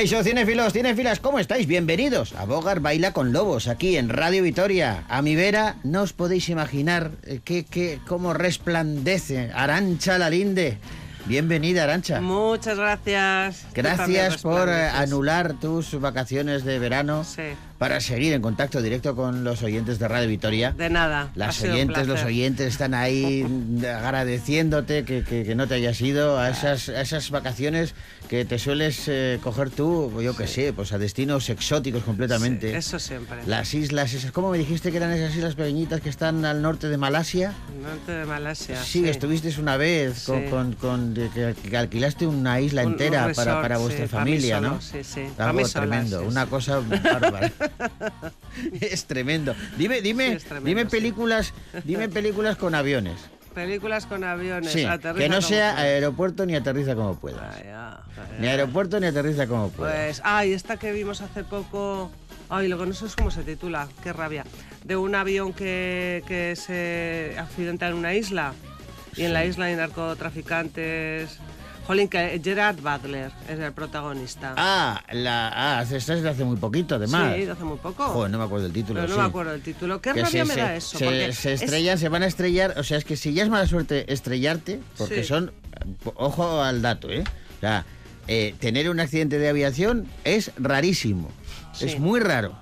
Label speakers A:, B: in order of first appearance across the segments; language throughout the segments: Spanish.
A: Caixo, cinefilos, cinefilas, ¿cómo estáis? Bienvenidos a Bogar Baila con Lobos, aquí en Radio Vitoria. A mi vera, no os podéis imaginar eh, que, que, cómo resplandece Arancha Lalinde. Bienvenida, Arancha.
B: Muchas gracias.
A: Gracias por eh, anular tus vacaciones de verano
B: Sí.
A: Para seguir en contacto directo con los oyentes de Radio Vitoria.
B: De nada.
A: Las oyentes, los oyentes están ahí agradeciéndote que, que- que no te hayas ido a esas, a esas vacaciones que te sueles eh, coger tú, yo que sé, pues a destinos exóticos completamente.
B: Sí, eso siempre.
A: Las islas, esas, ¿cómo me dijiste que eran esas islas pequeñitas que están al norte de Malasia?
B: Norte de Malasia.
A: Sí, que estuviste una vez con,
B: Sí.
A: con- que, que alquilaste una isla
B: Un-
A: entera para,
B: resort,
A: para
B: sí,
A: vuestra
B: para mí
A: familia,
B: solo,
A: ¿no?
B: sí, sí,
A: Algo tremendo,
B: sí,
A: una
B: sí.
A: cosa bárbara. es tremendo. Dime, dime,
B: Sí, es tremendo,
A: dime
B: sí.
A: películas, dime películas con aviones.
B: Películas con aviones.
A: Sí, que no sea
B: puedas.
A: aeropuerto ni aterriza como puedas.
B: Ay, ah, ay,
A: Ni
B: ah.
A: aeropuerto ni aterriza como puedas.
B: Pues, ay, esta que vimos hace poco. Ay, que no sé cómo se titula, qué rabia. De un avión que, que se accidenta en una isla. Y en la isla hay narcotraficantes. Jolín, que Gerard Butler es el protagonista.
A: Ah, la, ah, esta es de hace muy poquito, además.
B: Sí, de hace muy poco.
A: Joder, no me acuerdo del título.
B: Pero no
A: sí.
B: me acuerdo del título. Qué
A: Que
B: rabia
A: se,
B: me
A: se-
B: da eso.
A: se- se
B: es-
A: estrellan, se van a estrellar. O sea, es que si ya es mala suerte estrellarte, porque
B: Sí.
A: son. Ojo al dato, ¿eh? O sea, eh, tener un accidente de aviación es rarísimo.
B: Sí.
A: Es muy raro.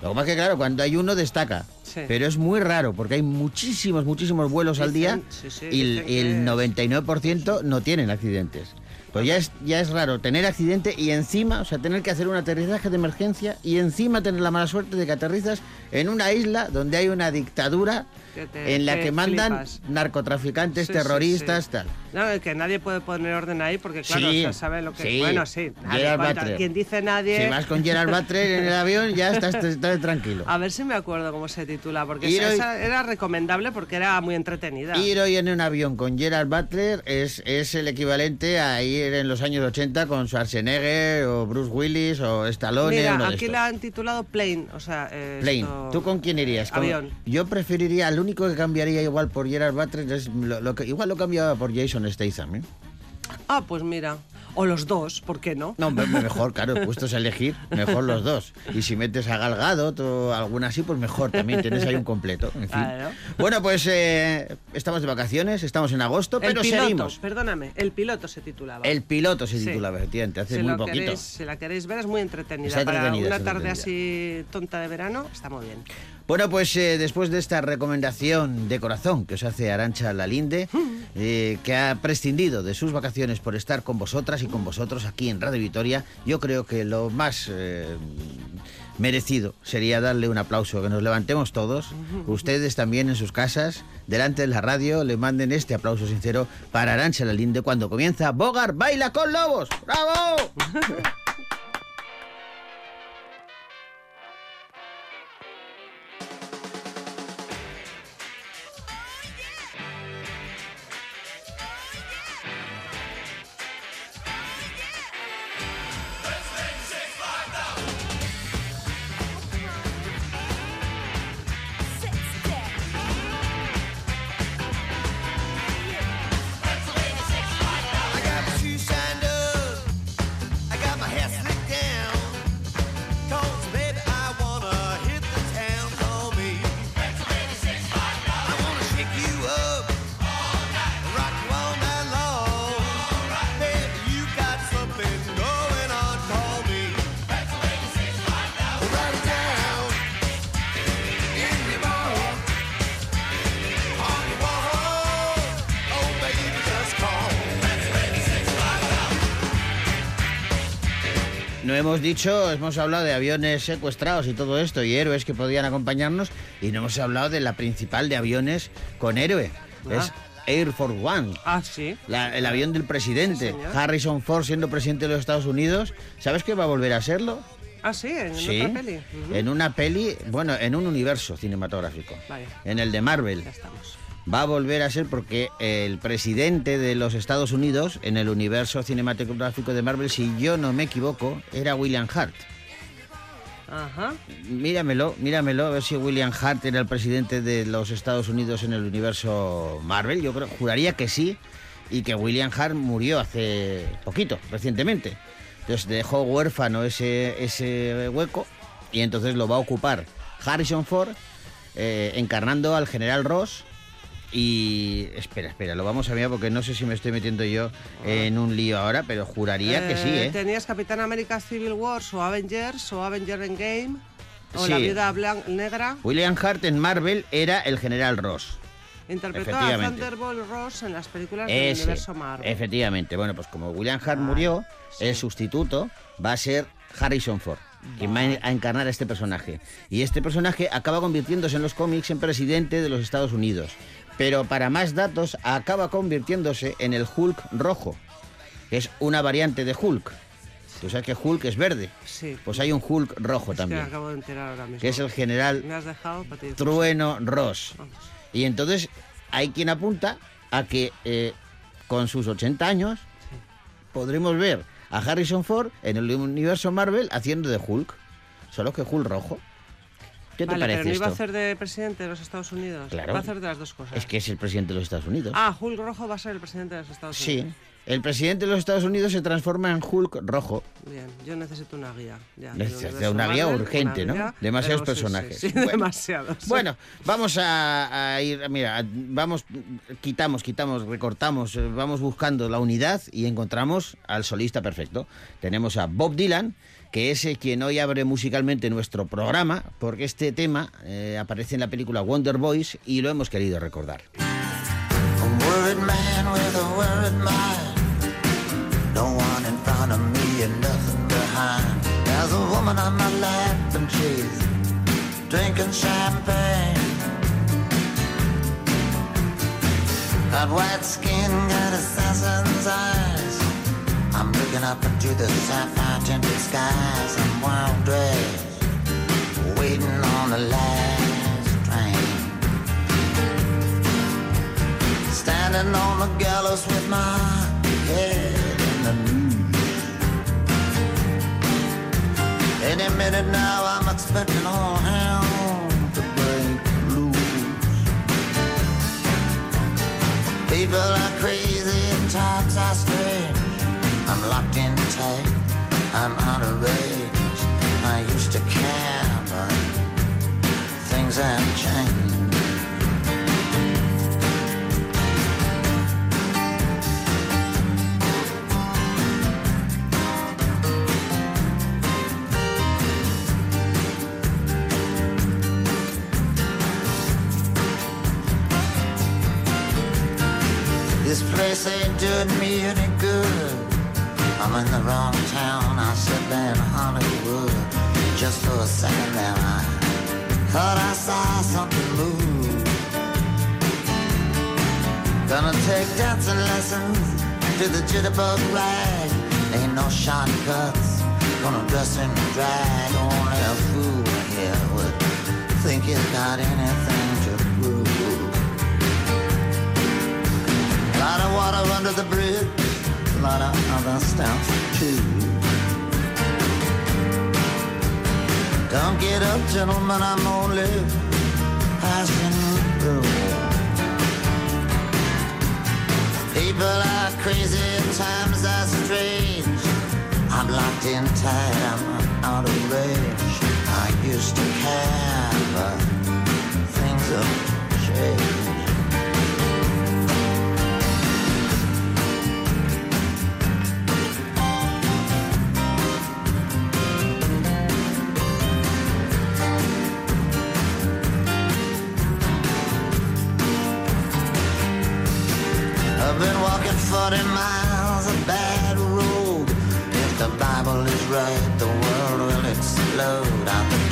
A: Lo que pasa es que, claro, cuando hay uno destaca.
B: Sí.
A: Pero es muy raro, porque hay muchísimos, muchísimos vuelos al día
B: sí, sí,
A: y, el- el
B: que es-
A: 99% no tienen accidentes. Pues ya es, ya es raro tener accidente y encima, o sea, tener que hacer un aterrizaje de emergencia y encima tener la mala suerte de que aterrizas en una isla donde hay una dictadura
B: te-
A: en la
B: que
A: mandan
B: flipas.
A: narcotraficantes,
B: Sí,
A: terroristas,
B: sí.
A: tal.
B: No, que nadie puede poner orden ahí porque, claro, o sea, sabe lo que. Bueno, sí. nadie. Quien dice nadie.
A: Si vas con Gerard Butler en el avión, ya estás, estás tranquilo.
B: A ver si me acuerdo cómo se titula, porque esa, esa era recomendable porque era muy entretenida.
A: Ir hoy en un avión con Gerard Butler es, es el equivalente a ir en los años 80 con Schwarzenegger o Bruce Willis o Stallone.
B: Mira,
A: uno de
B: aquí
A: estos.
B: la han titulado Plane, o sea... eh,
A: Plane.
B: esto-
A: ¿Tú con quién irías? ¿Con-
B: Avión.
A: Yo preferiría, lo único que cambiaría igual por Gerard Butler es lo, lo que igual lo cambiaba por Jason Statham. ¿eh?
B: Ah, pues mira. O los dos, ¿por qué no?
A: No, mejor, claro, puestos a elegir, mejor los dos. Y si metes a Gal Gadot o alguna así, pues mejor, también tienes ahí un completo. en fin.
B: Claro.
A: Bueno, pues eh, estamos de vacaciones, estamos en agosto,
B: el
A: pero
B: piloto,
A: seguimos.
B: perdóname, el piloto se titulaba.
A: El piloto se
B: Sí.
A: titula, efectivamente, hace
B: si,
A: muy poquito.
B: queréis, si la queréis ver es muy entretenida.
A: Está
B: Para
A: entretenida,
B: una tarde
A: entretenida.
B: así tonta de verano, está muy bien.
A: Bueno, pues eh, después de esta recomendación de corazón que os hace Arancha Lalinde, eh, que ha prescindido de sus vacaciones por estar con vosotras y con vosotros aquí en Radio Vitoria, yo creo que lo más eh, merecido sería darle un aplauso, que nos levantemos todos, ustedes también en sus casas, delante de la radio, le manden este aplauso sincero para Arancha Lalinde cuando comienza Bogar Baila con Lobos. ¡Bravo! hemos dicho, hemos hablado de aviones secuestrados y todo esto y héroes que podían acompañarnos y no hemos hablado de la principal de aviones con héroe.
B: Ah.
A: Es Air Force One.
B: Ah, sí.
A: la- el avión del presidente,
B: Sí.
A: Harrison Ford siendo presidente de los Estados Unidos. ¿Sabes que va a volver a serlo?
B: Ah, sí, en
A: sí,
B: otra peli. Ujú.
A: en una peli, bueno, en un universo cinematográfico,
B: Vale.
A: en el de Marvel.
B: Ya estamos.
A: Va a volver a ser porque el presidente de los Estados Unidos, en el universo cinematográfico de Marvel, si yo no me equivoco, era William Hart.
B: Ajá.
A: Míramelo, míramelo, a ver si William Hart era el presidente de los Estados Unidos en el universo Marvel. Yo creo, juraría que sí, y que William Hart murió hace poquito, recientemente. Entonces dejó huérfano ese, ese hueco y entonces lo va a ocupar Harrison Ford eh, encarnando al general Ross. Y espera, espera, lo vamos a mirar porque no sé si me estoy metiendo yo en un lío ahora, pero juraría que sí, ¿eh?
B: Tenías Capitán América Civil Wars o Avengers o Avenger Endgame o
A: Sí.
B: La Viuda Negra.
A: William Hart en Marvel era el general Ross.
B: Interpretó a. Thunderbolt Ross en las películas del universo Marvel.
A: efectivamente. Bueno, pues como William Hart
B: Vale,
A: murió,
B: sí.
A: el sustituto va a ser Harrison Ford, quien va a encarnar a este personaje. Y este personaje acaba convirtiéndose en los cómics en presidente de los Estados Unidos. Pero para más datos, acaba convirtiéndose en el Hulk rojo, que es una variante de Hulk. Tú sabes que Hulk es verde.
B: Sí.
A: Pues hay un Hulk rojo
B: Es que
A: también,
B: acabo de enterar ahora mismo.
A: que es el general. Trueno Ross.
B: Vamos.
A: Y entonces hay quien apunta a que eh, con sus 80 años podremos ver a Harrison Ford en el universo Marvel haciendo de Hulk. Solo que Hulk rojo. ¿Qué te
B: Vale,
A: parece
B: pero no iba a hacer de presidente de los Estados Unidos.
A: Claro.
B: Va a hacer de las dos cosas.
A: Es que es el presidente de los Estados Unidos.
B: Ah, Hulk Rojo va a ser el presidente de los Estados
A: sí. El presidente de los Estados Unidos se transforma en Hulk rojo.
B: Bien, yo necesito una guía. Ya, universo
A: una guía
B: Marvel,
A: urgente,
B: una
A: ¿no?
B: guía,
A: Demasiados
B: pero sí, sí,
A: personajes.
B: Sí,
A: Bueno.
B: demasiados.
A: Bueno, vamos a, a ir, mira, vamos, quitamos, quitamos, recortamos, eh, vamos buscando la unidad y encontramos al solista perfecto. Tenemos a Bob Dylan, que es eh, quien hoy abre musicalmente nuestro programa, porque este tema eh, aparece en la película Wonder Boys y lo hemos querido recordar.
C: A No one in front of me and nothing behind. There's a woman on my lap and she's drinking champagne. Got white skin, got assassin's eyes. I'm looking up into the sapphire tinted skies. I'm wild dressed, waiting on the last train. Standing on the gallows with my head Minute now, I'm expecting all hell to break loose. People are crazy and times are strange. I'm locked in tight, I'm out of range. I used to care, but things have changed. This ain't doing me any good. I'm in the wrong town. I should be in Hollywood. Just for a second there, I thought I saw something move. Gonna take dancing lessons to the jitterbug rag. Ain't no shortcuts. Gonna dress in drag. Only a fool here would think he's got anything Lot of water under the bridge, a lot of other stuff too. Don't get up, gentlemen, I'm only passing through. People are crazy times are strange. I'm locked in tight, I'm out of range. I used to care, but things have changed.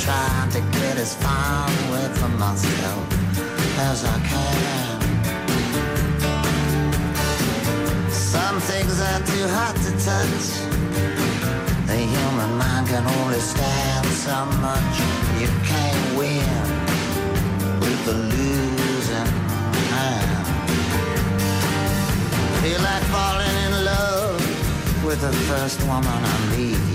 C: Trying to get as far away from myself as I can. Some things are too hot to touch. The human mind can only stand so much. You can't win with the losing hand. Feel like falling in love with the first woman I meet.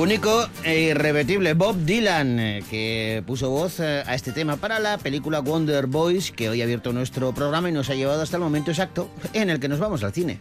A: Único e irrepetible Bob Dylan, eh, que puso voz eh, a este tema para la película Wonder Boys, que hoy ha abierto nuestro programa y nos ha llevado hasta el momento exacto en el que nos vamos al cine.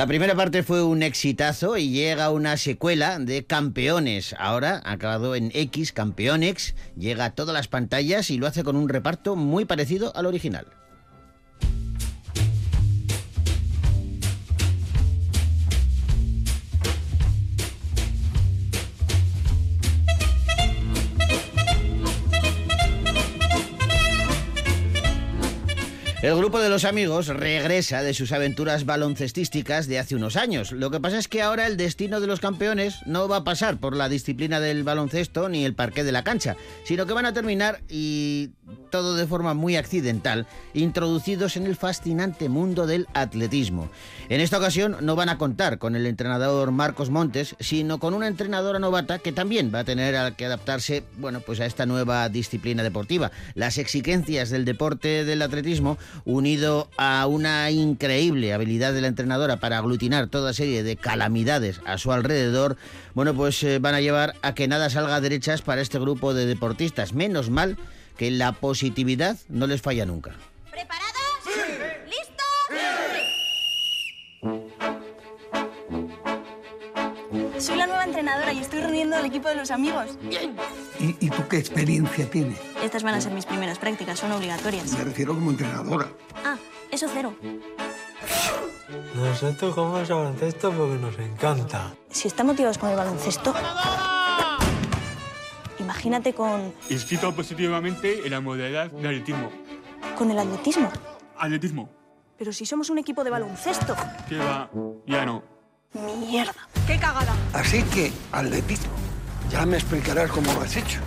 A: La primera parte fue un exitazo y llega una secuela de Campeones. Ahora, acabado en X, Campeonex, llega a todas las pantallas y lo hace con un reparto muy parecido al original. El grupo de los amigos regresa de sus aventuras baloncestísticas de hace unos años. Lo que pasa es que ahora el destino de los campeones no va a pasar por la disciplina del baloncesto ni el parqué de la cancha, sino que van a terminar, y todo de forma muy accidental, introducidos en el fascinante mundo del atletismo. En esta ocasión no van a contar con el entrenador Marcos Montes, sino con una entrenadora novata que también va a tener que adaptarse, bueno, pues a esta nueva disciplina deportiva. Las exigencias del deporte del atletismo unido a una increíble habilidad de la entrenadora para aglutinar toda serie de calamidades a su alrededor, bueno, pues eh, van a llevar a que nada salga a derechas para este grupo de deportistas. Menos mal que la positividad no les falla nunca.
D: Y estoy reuniendo al equipo de los amigos.
E: ¿Y, y tú qué experiencia tienes?
D: Estas van a ser mis primeras prácticas, son obligatorias.
E: Me refiero como entrenadora.
D: Ah, eso cero.
F: Nosotros jugamos a baloncesto porque nos encanta.
D: Si están motivados con el baloncesto, imagínate con,
G: Inscrito positivamente en la modalidad de atletismo.
D: con el atletismo.
G: Atletismo.
D: Pero si somos un equipo de baloncesto.
G: Que va, ya no.
D: Mierda. ¡Qué cagada!
E: Así que, atletismo. Ya me explicarás cómo lo has hecho.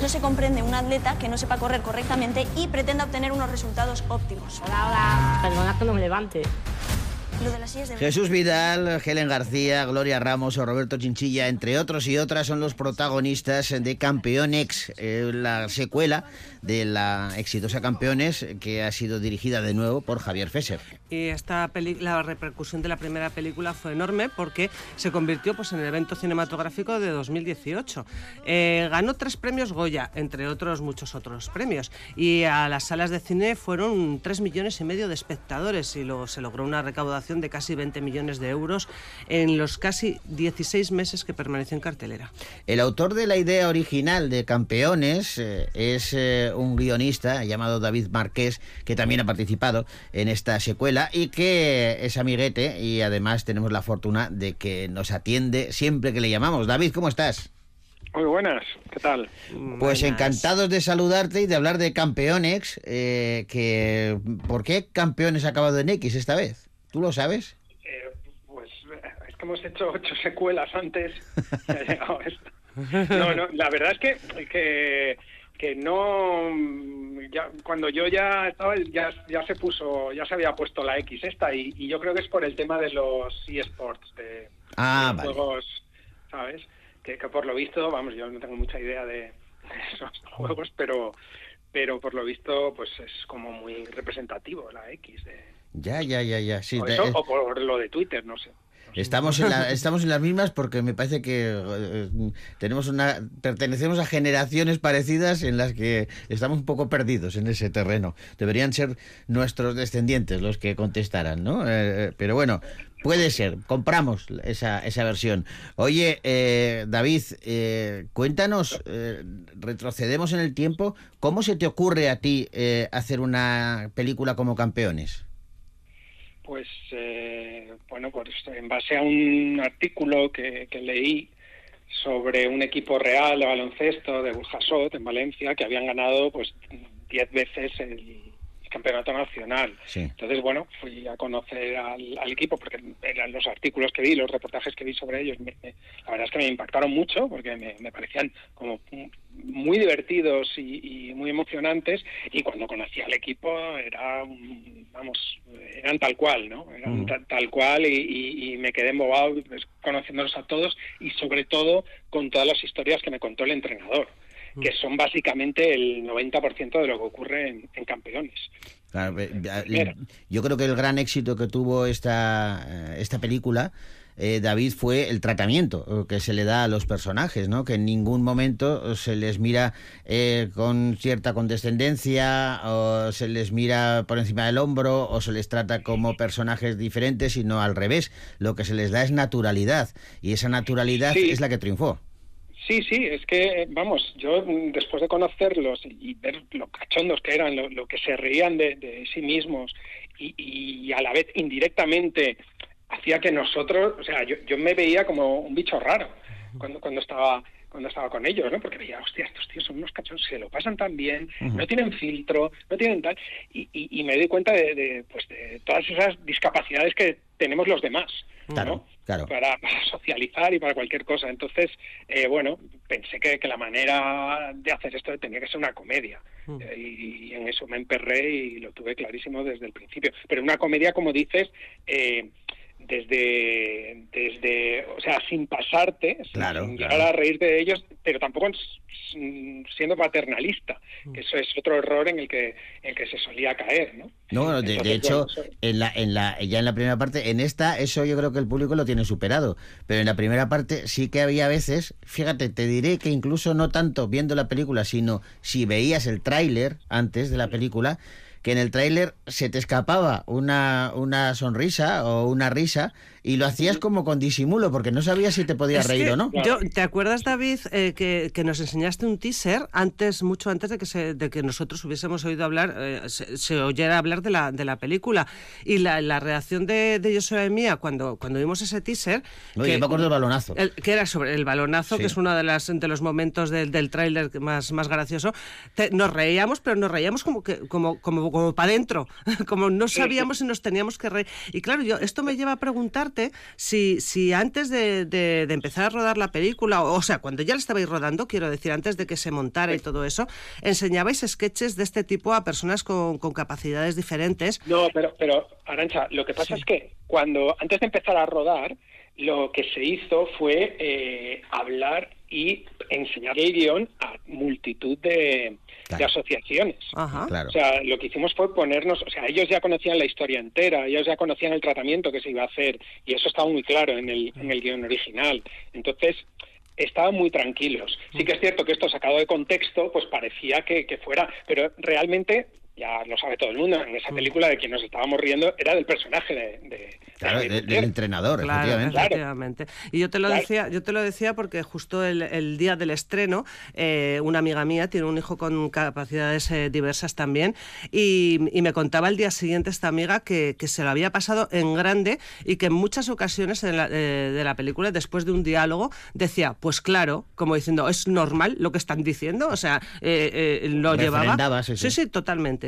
D: No se comprende un atleta que no sepa correr correctamente y pretenda obtener unos resultados óptimos.
H: Hola, hola. Perdona que no me levante.
D: Lo de las sillas de...
A: Jesús Vidal, Helen García, Gloria Ramos o Roberto Chinchilla, entre otros y otras, son los protagonistas de Campeonex, eh, la secuela de la exitosa Campeones, que ha sido dirigida de nuevo por Javier Fesser.
B: Y esta la repercusión de la primera película fue enorme porque se convirtió pues, en el evento cinematográfico de 2018. Eh, ganó tres premios Goya, entre otros muchos otros premios. Y a las salas de cine fueron tres millones y medio de espectadores y luego se logró una recaudación de casi 20 millones de euros en los casi 16 meses que permaneció en cartelera.
A: El autor de la idea original de Campeones eh, es eh, un guionista llamado David Marqués, que también ha participado en esta secuela y que es amiguete y además tenemos la fortuna de que nos atiende siempre que le llamamos. David, ¿cómo estás?
I: Muy buenas, ¿qué tal?
A: Pues
B: Buenas.
A: encantados de saludarte y de hablar de Campeonex, eh, que ¿por qué Campeones ha acabado en X esta vez? ¿Tú lo sabes?
I: Eh, pues eh, es que hemos hecho ocho secuelas antes y ha llegado esto. No, no, la verdad es que, que, que no... Ya, cuando yo ya estaba, ya, ya se puso, ya se había puesto la X esta y, y yo creo que es por el tema de los eSports, de,
A: Ah,
I: de
A: vale.
I: juegos, ¿sabes? Que, que por lo visto, vamos, yo no tengo mucha idea de, de esos juegos, pero pero por lo visto pues es como muy representativo la X de,
A: Ya, ya, ya, ya. Sí,
I: o,
A: te-
I: eso,
A: eh,
I: o por lo de Twitter, no sé.
A: Estamos en, la- estamos en las mismas porque me parece que eh, tenemos una pertenecemos a generaciones parecidas en las que estamos un poco perdidos en ese terreno. Deberían ser nuestros descendientes los que contestaran, ¿no? Eh, pero bueno, puede ser. Compramos esa, esa versión. Oye, eh, David, eh, cuéntanos, eh, retrocedemos en el tiempo. ¿Cómo se te ocurre a ti eh, hacer una película como Campeones?
I: Pues, eh, bueno, pues en base a un artículo que, que leí sobre un equipo real de baloncesto de Burjasot, en Valencia, que habían ganado pues 10 veces el campeonato nacional.
A: Sí.
I: Entonces, bueno, fui a conocer al, al equipo porque eran los artículos que vi, los reportajes que vi sobre ellos, me- me- la verdad es que me impactaron mucho porque me, me parecían como muy divertidos y, y muy emocionantes y cuando conocí al equipo era, vamos, eran tal cual, ¿no? Eran
J: Mm.
I: ta- tal cual y, y- y me quedé embobado pues, conociéndolos a todos y sobre todo con todas las historias que me contó el entrenador que son básicamente el 90% de lo que ocurre en, en campeones.
A: Claro, eh, eh, yo creo que el gran éxito que tuvo esta, eh, esta película, eh, David, fue el tratamiento eh, que se le da a los personajes, ¿no? Que en ningún momento se les mira eh, con cierta condescendencia o se les mira por encima del hombro o se les trata como personajes diferentes, sino al revés. Lo que se les da es naturalidad y esa naturalidad
I: Sí.
A: es la que triunfó.
I: Sí, sí, es que, vamos, yo mm, después de conocerlos y, ver lo cachondos que eran, lo, lo que se reían de, de sí mismos y, y a la vez indirectamente hacía que nosotros, o sea, yo, yo me veía como un bicho raro cuando, cuando estaba cuando estaba con ellos, ¿no? Porque veía, hostia, estos tíos son unos cachondos, se lo pasan tan bien, no tienen filtro, no tienen tal, y, y, y me doy cuenta de, de, pues de todas esas discapacidades que tenemos los demás. ¿No?
A: Claro,
I: para, para socializar y para cualquier cosa. Entonces, eh, bueno, pensé que, que la manera de hacer esto tenía que ser una comedia. Eh, y, y en eso me emperré y lo tuve clarísimo desde el principio. Pero una comedia, como dices, eh, desde, desde, o sea, sin pasarte, sin-
A: Claro,
I: sin
A: claro.
I: llegar a reírte de ellos, pero tampoco siendo paternalista, que eso es otro error en el que, en el que se solía caer, ¿no?
A: No, bueno, de, de hecho,
I: bueno, eso-
A: en la, en la, ya en la primera parte, en esta, eso yo creo que el público lo tiene superado. Pero en la primera parte sí que había veces, fíjate, te diré que incluso no tanto viendo la película, sino si veías el tráiler antes de la película, que en el tráiler se te escapaba una, una sonrisa o una risa y lo hacías como con disimulo, porque no sabías si te podías
B: Es
A: reír
B: que
A: o no.
B: yo- ¿Te acuerdas, David, eh, que, que nos enseñaste un teaser antes, mucho antes de que, se- de que nosotros hubiésemos oído hablar, eh, se, se oyera hablar de la, de la película? Y la, la reacción de, de Joshua y mía cuando, cuando vimos ese teaser...
A: Oye,
B: que-
A: me acuerdo del balonazo.
B: el- que era sobre el balonazo,
A: Sí.
B: que es uno de, las, de los momentos del, del tráiler más, más gracioso. Te- nos reíamos, pero nos reíamos como que como, como, como para adentro, como no sabíamos si nos teníamos que reír. Y claro, yo esto me lleva a preguntarte si, si antes de, de- de empezar a rodar la película, o, o sea, cuando ya la estabais rodando, quiero decir, antes de que se montara y todo eso, enseñabais sketches de este tipo a personas con, con capacidades diferentes.
I: No, pero, pero Arancha, lo que pasa es que cuando antes de empezar a rodar, lo que se hizo fue eh, hablar y enseñar el guion a multitud de, de asociaciones.
A: Claro.
I: O sea, lo que hicimos fue ponernos, o sea, ellos ya conocían la historia entera, ellos ya conocían el tratamiento que se iba a hacer y eso estaba muy claro en el, en el guion original. Entonces, estaban muy tranquilos. Sí que es cierto que esto sacado de contexto, pues parecía que, que fuera, pero realmente, ya lo sabe todo el mundo, en esa película de quien nos estábamos riendo era del personaje de... de-
A: Claro,
I: de-
A: de- del entrenador,
B: Claro,
A: efectivamente.
B: efectivamente. Y yo te lo
I: Claro.
B: decía, yo te lo decía porque justo el, el día del estreno, eh, una amiga mía tiene un hijo con capacidades eh, diversas también, y, y me contaba el día siguiente esta amiga que, que se lo había pasado en grande y que en muchas ocasiones en la- eh, de la película, después de un diálogo, decía, pues claro, como diciendo, es normal lo que están diciendo, o sea, eh, eh, lo llevaba.
A: Sí. sí,
B: sí, totalmente.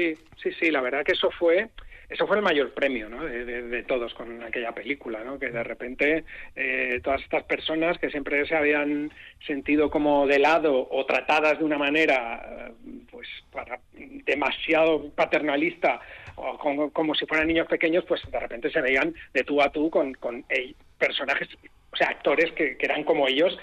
I: Sí, sí, sí, la verdad que eso fue eso fue el mayor premio ¿no? de, todos con aquella película, ¿no? que de repente eh, todas estas personas que siempre se habían sentido como de lado o tratadas de una manera pues para demasiado paternalista o como, si fueran niños pequeños, pues de repente se veían de tú a tú con, personajes, o sea, actores que, eran como ellos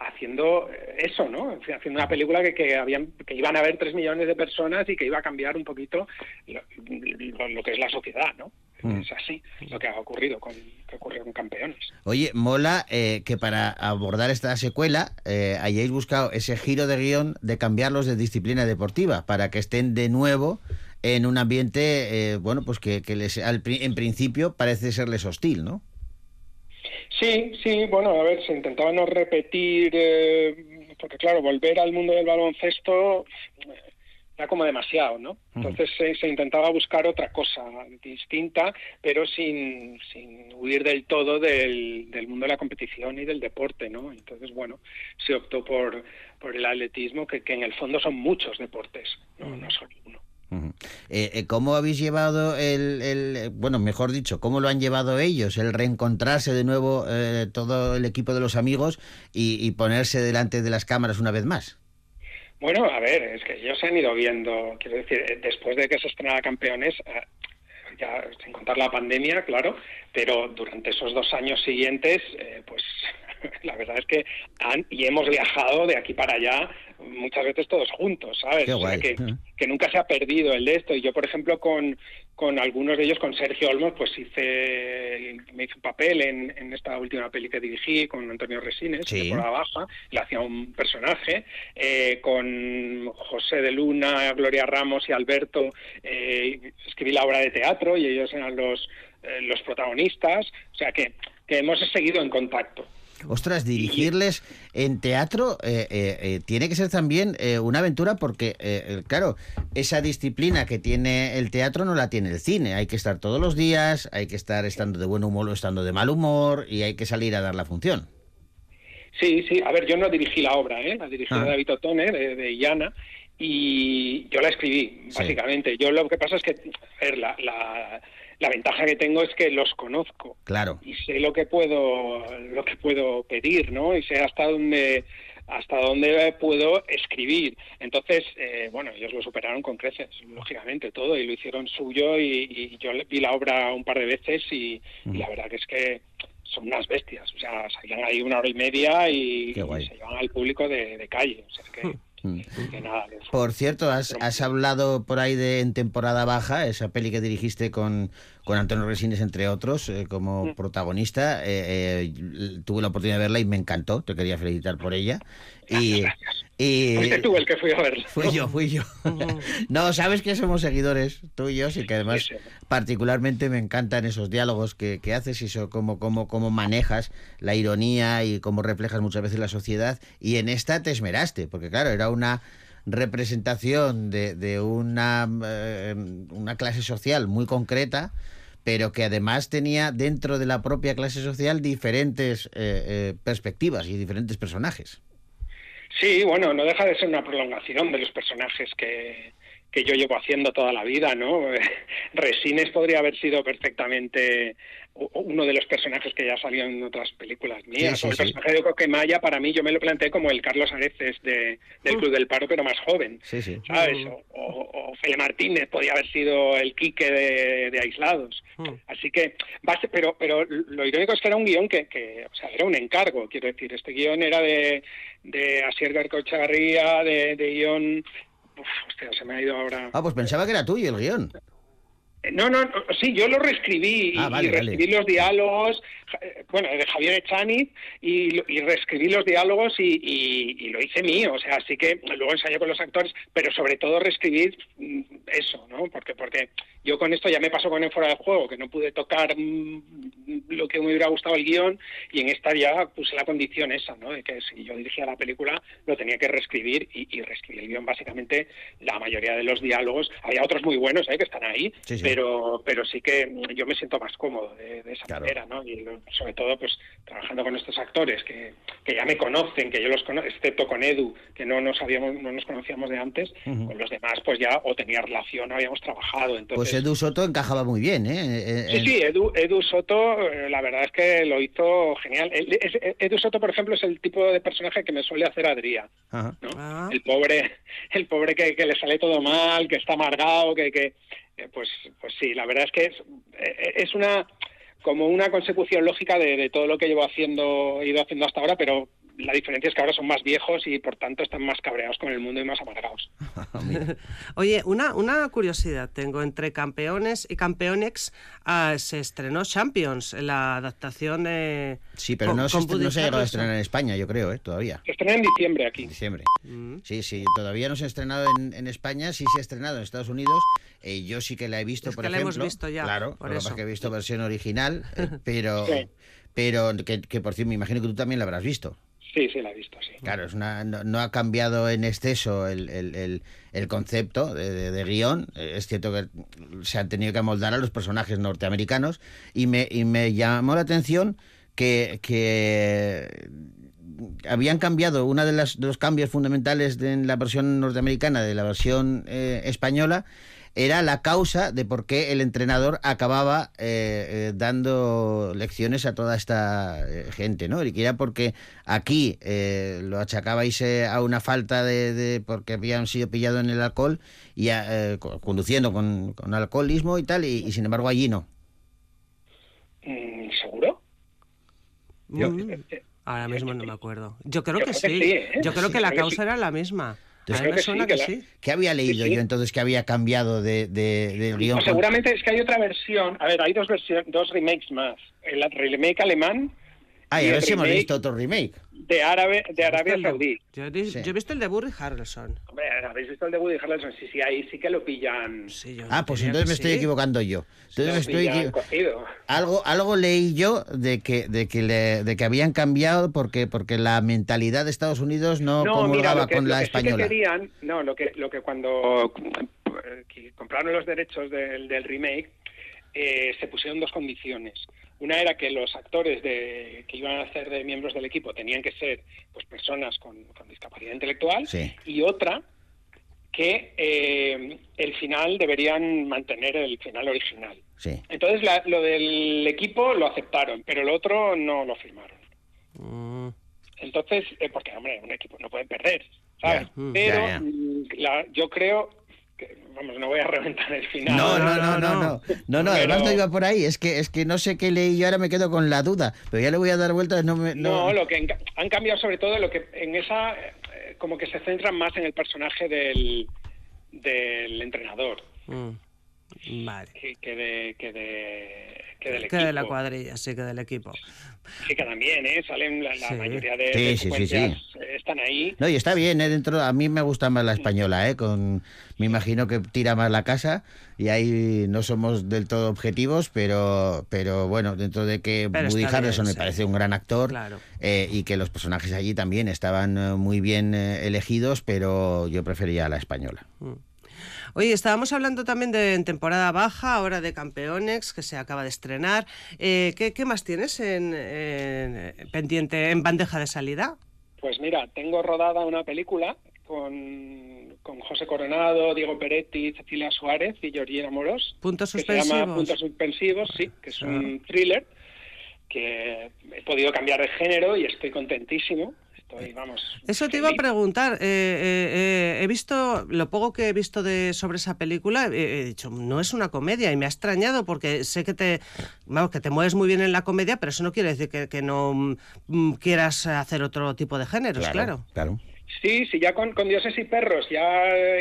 I: haciendo eso, ¿no? Haciendo una película que, que habían que iban a ver tres millones de personas y que iba a cambiar un poquito lo, lo- lo que es la sociedad, ¿no?
A: Mm.
I: Es así lo que ha ocurrido con que con Campeones.
A: Oye, mola eh, que para abordar esta secuela eh, hayáis buscado ese giro de guion de cambiarlos de disciplina deportiva para que estén de nuevo en un ambiente, eh, bueno, pues que, que les, al en principio parece serles hostil, ¿no?
I: Sí, sí, bueno, a ver, se intentaba no repetir, eh, porque claro, volver al mundo del baloncesto eh, era como demasiado, ¿no? Entonces se, se intentaba buscar otra cosa distinta, pero sin, sin huir del todo del, del mundo de la competición y del deporte, ¿no? Entonces, bueno, se optó por, por el atletismo, que, que en el fondo son muchos deportes, no, no solo uno.
A: Eh, eh, ¿Cómo habéis llevado el, bueno, mejor dicho, cómo lo han llevado ellos, el reencontrarse de nuevo eh, todo el equipo de los amigos y, y ponerse delante de las cámaras una vez más?
I: Bueno, a ver, es que ellos se han ido viendo, quiero decir, después de que se estrenara Campeones, ya sin contar la pandemia, claro, pero durante esos dos años siguientes, pues la verdad es que han y hemos viajado de aquí para allá muchas veces todos juntos, ¿sabes? O sea,
A: guay.
I: que, nunca se ha perdido el de esto. Y yo, por ejemplo, con, con algunos de ellos, con Sergio Olmos, pues hice, me hice un papel en, en esta última peli que dirigí con Antonio Resines,
A: Sí.
I: de Baja, le hacía un personaje, eh, con José de Luna, Gloria Ramos y Alberto, eh, escribí la obra de teatro y ellos eran los, eh, los protagonistas, o sea que, que hemos seguido en contacto.
A: Ostras, dirigirles en teatro eh, eh, eh, tiene que ser también eh, una aventura porque, eh, claro, esa disciplina que tiene el teatro no la tiene el cine. Hay que estar todos los días, hay que estar estando de buen humor o estando de mal humor y hay que salir a dar la función.
I: Sí, sí. A ver, yo no dirigí la obra, ¿eh? La dirigió
A: Ah.
I: David Otone, de, de Illana, y yo la escribí,
A: Sí.
I: básicamente. Yo lo que pasa es que, a ver, la, la, la ventaja que tengo es que los conozco
A: Claro.
I: y sé lo que puedo lo que puedo pedir, ¿no? Y sé hasta dónde hasta dónde puedo escribir. Entonces, eh, bueno, ellos lo superaron con creces, lógicamente, todo, y lo hicieron suyo, y, y yo vi la obra un par de veces y, y la verdad que es que son unas bestias, o sea, salían ahí una hora y media y, se llevan al público de, de calle, o sea, que,
A: Mm.
I: Que nada, les-
A: Por cierto, has, has hablado por ahí de En temporada baja, esa peli que dirigiste con, con Antonio Resines, entre otros, eh, como protagonista. Eh, eh, tuve la oportunidad de verla y me encantó, te quería felicitar por ella. Y, y
I: Fuiste tú el que fui a verla.
A: fui yo, fui yo. no, sabes que somos seguidores tuyos y que además
I: Sí, sí.
A: particularmente me encantan esos diálogos que, que haces y eso, cómo, cómo, cómo manejas la ironía y cómo reflejas muchas veces la sociedad. Y en esta te esmeraste, porque claro, era una representación de, de una, eh, una clase social muy concreta, pero que además tenía dentro de la propia clase social diferentes eh, eh, perspectivas y diferentes personajes.
I: Sí, bueno, no deja de ser una prolongación de los personajes que, que yo llevo haciendo toda la vida, ¿no? Resines podría haber sido perfectamente uno de los personajes que ya salió en otras películas mías.
A: Sí, sí,
I: o el
A: sí.
I: personaje de Coquemaya, para mí, yo me lo planteé como el Carlos Areces de, del Club del Paro, pero más joven.
A: Sí, sí.
I: ¿Sabes? O, o- o Fele Martínez podía haber sido el Quique de, de Aislados. Así que, base, pero, pero lo irónico es que era un guion que, que, o sea, era un encargo, quiero decir. Este guion era de, de Asier Garcochagarría, de, de guion. Uf, hostia, se me ha ido ahora.
A: Ah, pues pensaba que era tuyo el
I: guion. No, no, no, sí, yo lo reescribí y,
A: Ah, vale,
I: y reescribí
A: vale.
I: los diálogos, eh, bueno, de Javier Echaniz, y, y reescribí los diálogos y, lo hice mío, o sea, así que luego ensayé con los actores, pero sobre todo reescribir mm, eso, ¿no? Porque, porque yo con esto ya me pasó con el fuera del juego, que no pude tocar mm, lo que me hubiera gustado el guion, y en esta ya puse la condición esa, ¿no? De que si yo dirigía la película, lo tenía que reescribir, y, reescribí el guion básicamente la mayoría de los diálogos. Había otros muy buenos, ¿eh? Que están ahí,
A: Sí, sí.
I: pero pero sí que yo me siento más cómodo de, de esa
A: Claro.
I: manera, ¿no? Y lo- sobre todo, pues, trabajando con estos actores que, que ya me conocen, que yo los conozco, excepto con Edu, que no nos habíamos, no nos conocíamos de antes,
A: Ujú.
I: con los demás, pues ya o tenía relación o habíamos trabajado,
A: Pues
I: entonces...
A: Edu Soto encajaba muy bien, ¿eh? Eh,
I: Sí, sí, Edu, Edu Soto, eh, la verdad es que lo hizo genial. Edu Soto, por ejemplo, es el tipo de personaje que me suele hacer Adrián. ¿no?
B: Ah.
I: El pobre, el pobre que, que le sale todo mal, que está amargado, que, que eh, pues, pues sí, la verdad es que es, eh, es una como una consecución lógica de, de todo lo que llevo haciendo, ido haciendo hasta ahora, pero la diferencia es que ahora son más viejos y por tanto están más cabreados con el mundo y más amargados.
B: Oye, una, una curiosidad tengo. Entre Campeones y Campeonex ah, se estrenó Champions, la adaptación de...
A: Sí, pero
B: con-
A: no se, no se ha llegado a estrenar en España, yo creo, ¿eh? Todavía.
I: Se estrena en diciembre aquí.
A: En diciembre.
B: Mm.
A: Sí, sí, todavía no se ha estrenado en, en España, sí se ha estrenado en Estados Unidos. Eh, yo sí que la he visto,
B: Es
A: por
B: que la
A: ejemplo.
B: hemos visto ya,
A: Claro,
B: por
A: lo que
B: eso.
A: que he visto versión original, eh, pero,
I: Sí.
A: pero que, que por cierto me imagino que tú también la habrás visto.
I: Sí, sí, la he visto, sí.
A: Claro, es una, no, ha cambiado en exceso el, el- el- concepto de, de- guion. Es cierto que se han tenido que amoldar a los personajes norteamericanos y me, y me llamó la atención que, que habían cambiado, uno de, de los cambios fundamentales de, en la versión norteamericana de la versión eh, española era la causa de por qué el entrenador acababa eh, eh, dando lecciones a toda esta eh, gente, ¿no? Y que era porque aquí eh, lo achacabais a una falta de, de- porque habían sido pillados en el alcohol y a, eh, co- conduciendo con, con alcoholismo y tal, y, y sin embargo allí no.
I: Mm, ¿Seguro?
A: Yo-
B: Mm, Ahora mismo no me acuerdo. Yo creo
I: Yo
B: que sí.
I: ¿eh?
B: Yo creo
I: Sí,
B: que la causa
I: sí.
B: era la misma.
A: Entonces,
B: me
I: que
B: suena
I: sí,
B: que,
I: que la-
B: sí.
A: ¿Qué había leído
I: Sí, sí.
A: yo entonces que había cambiado de, de- del guion?
I: No, seguramente es que hay otra versión. A ver, hay dos versiones, dos remakes más. El remake alemán
A: Ah, a ver si hemos visto otro remake.
I: de, árabe, de Arabia Saudí.
B: Yo, he di-
A: Sí.
B: yo he visto el de Burry Harrelson.
I: Hombre, ¿habéis visto el de Woody Harrelson? Sí, sí, ahí sí que lo pillan.
B: Sí, yo
A: Ah, pues entonces me estoy
B: sí.
A: equivocando yo. Entonces me estoy
I: cocido.
A: algo algo leí yo de que de que le- de que habían cambiado porque porque la mentalidad de Estados Unidos no,
I: No,
A: comulgaba
I: que,
A: con
I: lo
A: la
I: que sí que
A: española.
I: querían, no, lo que, lo que cuando eh, que compraron los derechos del, del remake, eh, se pusieron dos condiciones. Una era que los actores de, que iban a hacer de miembros del equipo tenían que ser pues personas con, con discapacidad intelectual
A: Sí.
I: y otra que eh, el final deberían mantener el final original.
A: Sí.
I: Entonces la- lo del equipo lo aceptaron, pero lo otro no lo firmaron.
B: Mm,
I: Entonces, eh, porque, hombre, un equipo no puede perder, ¿sabes?
A: Mm,
I: Pero la- yo creo que, vamos, no voy a reventar el final.
A: No, no, no, no,
B: no,
A: no. No, no,
I: Pero-
A: además no iba por ahí, es que es que no sé qué leí y ahora me quedo con la duda, pero ya le voy a dar vueltas, no me
I: No,
A: no,
I: lo que han cambiado sobre todo lo que en esa, eh, como que se centran más en el personaje del, del entrenador
B: mm. Vale.
I: que, que de, que, de, que del
B: Que
I: equipo.
B: de la cuadrilla, sí, que del equipo.
I: Sí, que también, ¿eh? Salen la, la
B: Sí.
I: mayoría de,
A: Sí,
I: de
A: sí, sí, sí.
I: secuencias, eh, están ahí.
A: No, y está bien, ¿eh? dentro a mí me gusta más la española, ¿eh? Con me imagino que tira más la casa y ahí no somos del todo objetivos, pero pero bueno, dentro de que
B: Pero
A: Woody
B: está
A: Harrelson
B: bien,
A: me parece un gran actor
B: Claro.
A: eh, y que los personajes allí también estaban eh, muy bien elegidos, pero yo prefería la española.
B: Oye, estábamos hablando también de en temporada baja, ahora de Campeonex, que se acaba de estrenar. Eh, ¿qué, qué más tienes en, en- pendiente, en bandeja de salida?
I: Pues mira, tengo rodada una película con, con José Coronado, Diego Peretti, Cecilia Suárez y Georgina Moros.
B: Puntos
I: que se llama
B: suspensivos.
I: Puntos Suspensivos, sí, que es
B: Ah.
I: un thriller que he podido cambiar de género y estoy contentísimo. Estoy, vamos.
B: Eso te iba a preguntar. eh, eh, eh, he visto, lo poco que he visto de sobre esa película, eh, he dicho, no es una comedia y me ha extrañado porque sé que te, vamos, que te mueves muy bien en la comedia, pero eso no quiere decir que, que no mm, quieras hacer otro tipo de géneros, claro.
A: claro.
I: Sí, sí, ya con, con Dioses y Perros, ya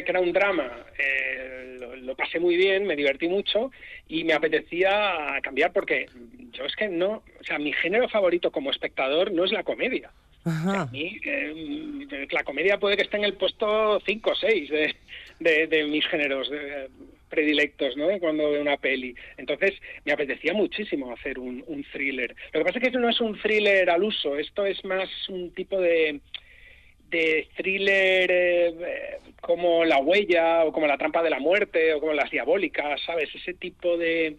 I: que era un drama, eh, lo, lo pasé muy bien, me divertí mucho y me apetecía cambiar porque yo es que no, o sea, mi género favorito como espectador no es la comedia.
B: Ajá.
I: A mí, eh, la comedia puede que esté en el puesto 5 o 6 de, de, de mis géneros de- predilectos, ¿no? Cuando veo una peli. Entonces, me apetecía muchísimo hacer un, un thriller. Lo que pasa es que esto no es un thriller al uso, esto es más un tipo de de thriller eh, como La Huella o como La Trampa de la Muerte o como Las Diabólicas, ¿sabes? Ese tipo de,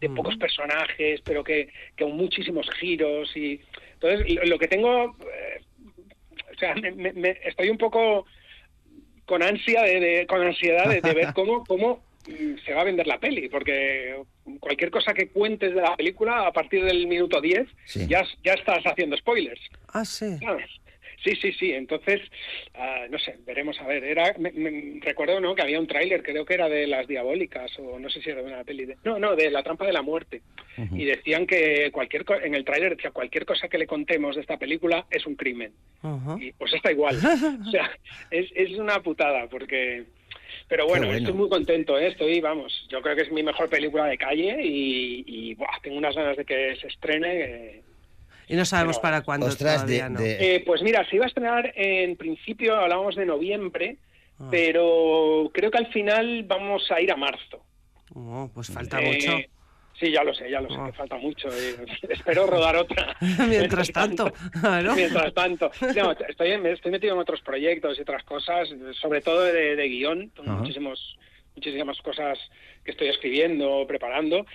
I: de pocos personajes, pero que, que con muchísimos giros. y Entonces, lo, que tengo, eh, o sea, me- me- me- estoy un poco con ansia, de, de- con ansiedad de, de ver cómo, cómo mm, se va a vender la peli, porque cualquier cosa que cuentes de la película a partir del minuto 10
A: Sí.
I: ya, ya estás haciendo spoilers.
B: Ah, sí.
I: ¿sabes? Sí, sí, sí. Entonces, ah, no sé, veremos a ver. Era, me- me- recuerdo, ¿no? Que había un tráiler, creo que era de las diabólicas o no sé si era de una peli. De, no, no, de la trampa de la muerte. Y decían que cualquier en el tráiler decía cualquier cosa que le contemos de esta película es un crimen. Y pues está igual. o sea, es, es una putada porque. Pero bueno. estoy muy contento, ¿eh? estoy, vamos, yo creo que es mi mejor película de calle y, y, buah, tengo unas ganas de que se estrene. eh,
B: Y no sabemos
I: Pero,
B: para cuándo
A: Ostras, de,
B: todavía, ¿no?
A: de-
I: eh, pues mira, se iba a estrenar en principio, hablábamos de noviembre,
B: Ah.
I: pero creo que al final vamos a ir a marzo.
B: Oh, pues falta
I: Eh,
B: mucho.
I: Sí, ya lo sé, ya lo sé,
B: Ah.
I: que falta mucho. eh, espero rodar otra.
B: Mientras tanto, claro.
I: Mientras tanto. No, estoy, estoy metido en otros proyectos y otras cosas, sobre todo de, de guion, tengo muchísimos, muchísimas cosas que estoy escribiendo, preparando,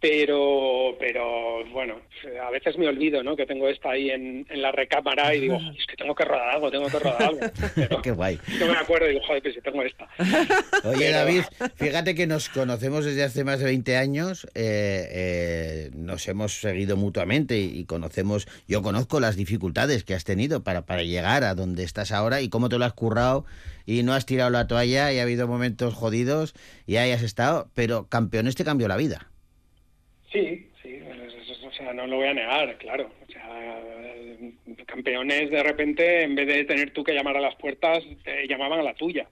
I: pero pero bueno a veces me olvido no que tengo esta ahí en, en la recámara y digo "Joder, es que tengo que rodar algo tengo que rodar algo pero
A: Qué guay.
I: no me acuerdo y digo joder pues si tengo esta
A: Oye,
I: Pero-
A: David, fíjate que nos conocemos desde hace más de 20 años, eh, eh, nos hemos seguido mutuamente y, y conocemos, yo conozco las dificultades que has tenido para, para llegar a donde estás ahora y cómo te lo has currado y no has tirado la toalla y ha habido momentos jodidos y ahí has estado, pero campeones te cambió la vida.
I: Sí, sí, o sea, no lo voy a negar, claro. O sea, campeones de repente, en vez de tener tú que llamar a las puertas, te llamaban a la tuya.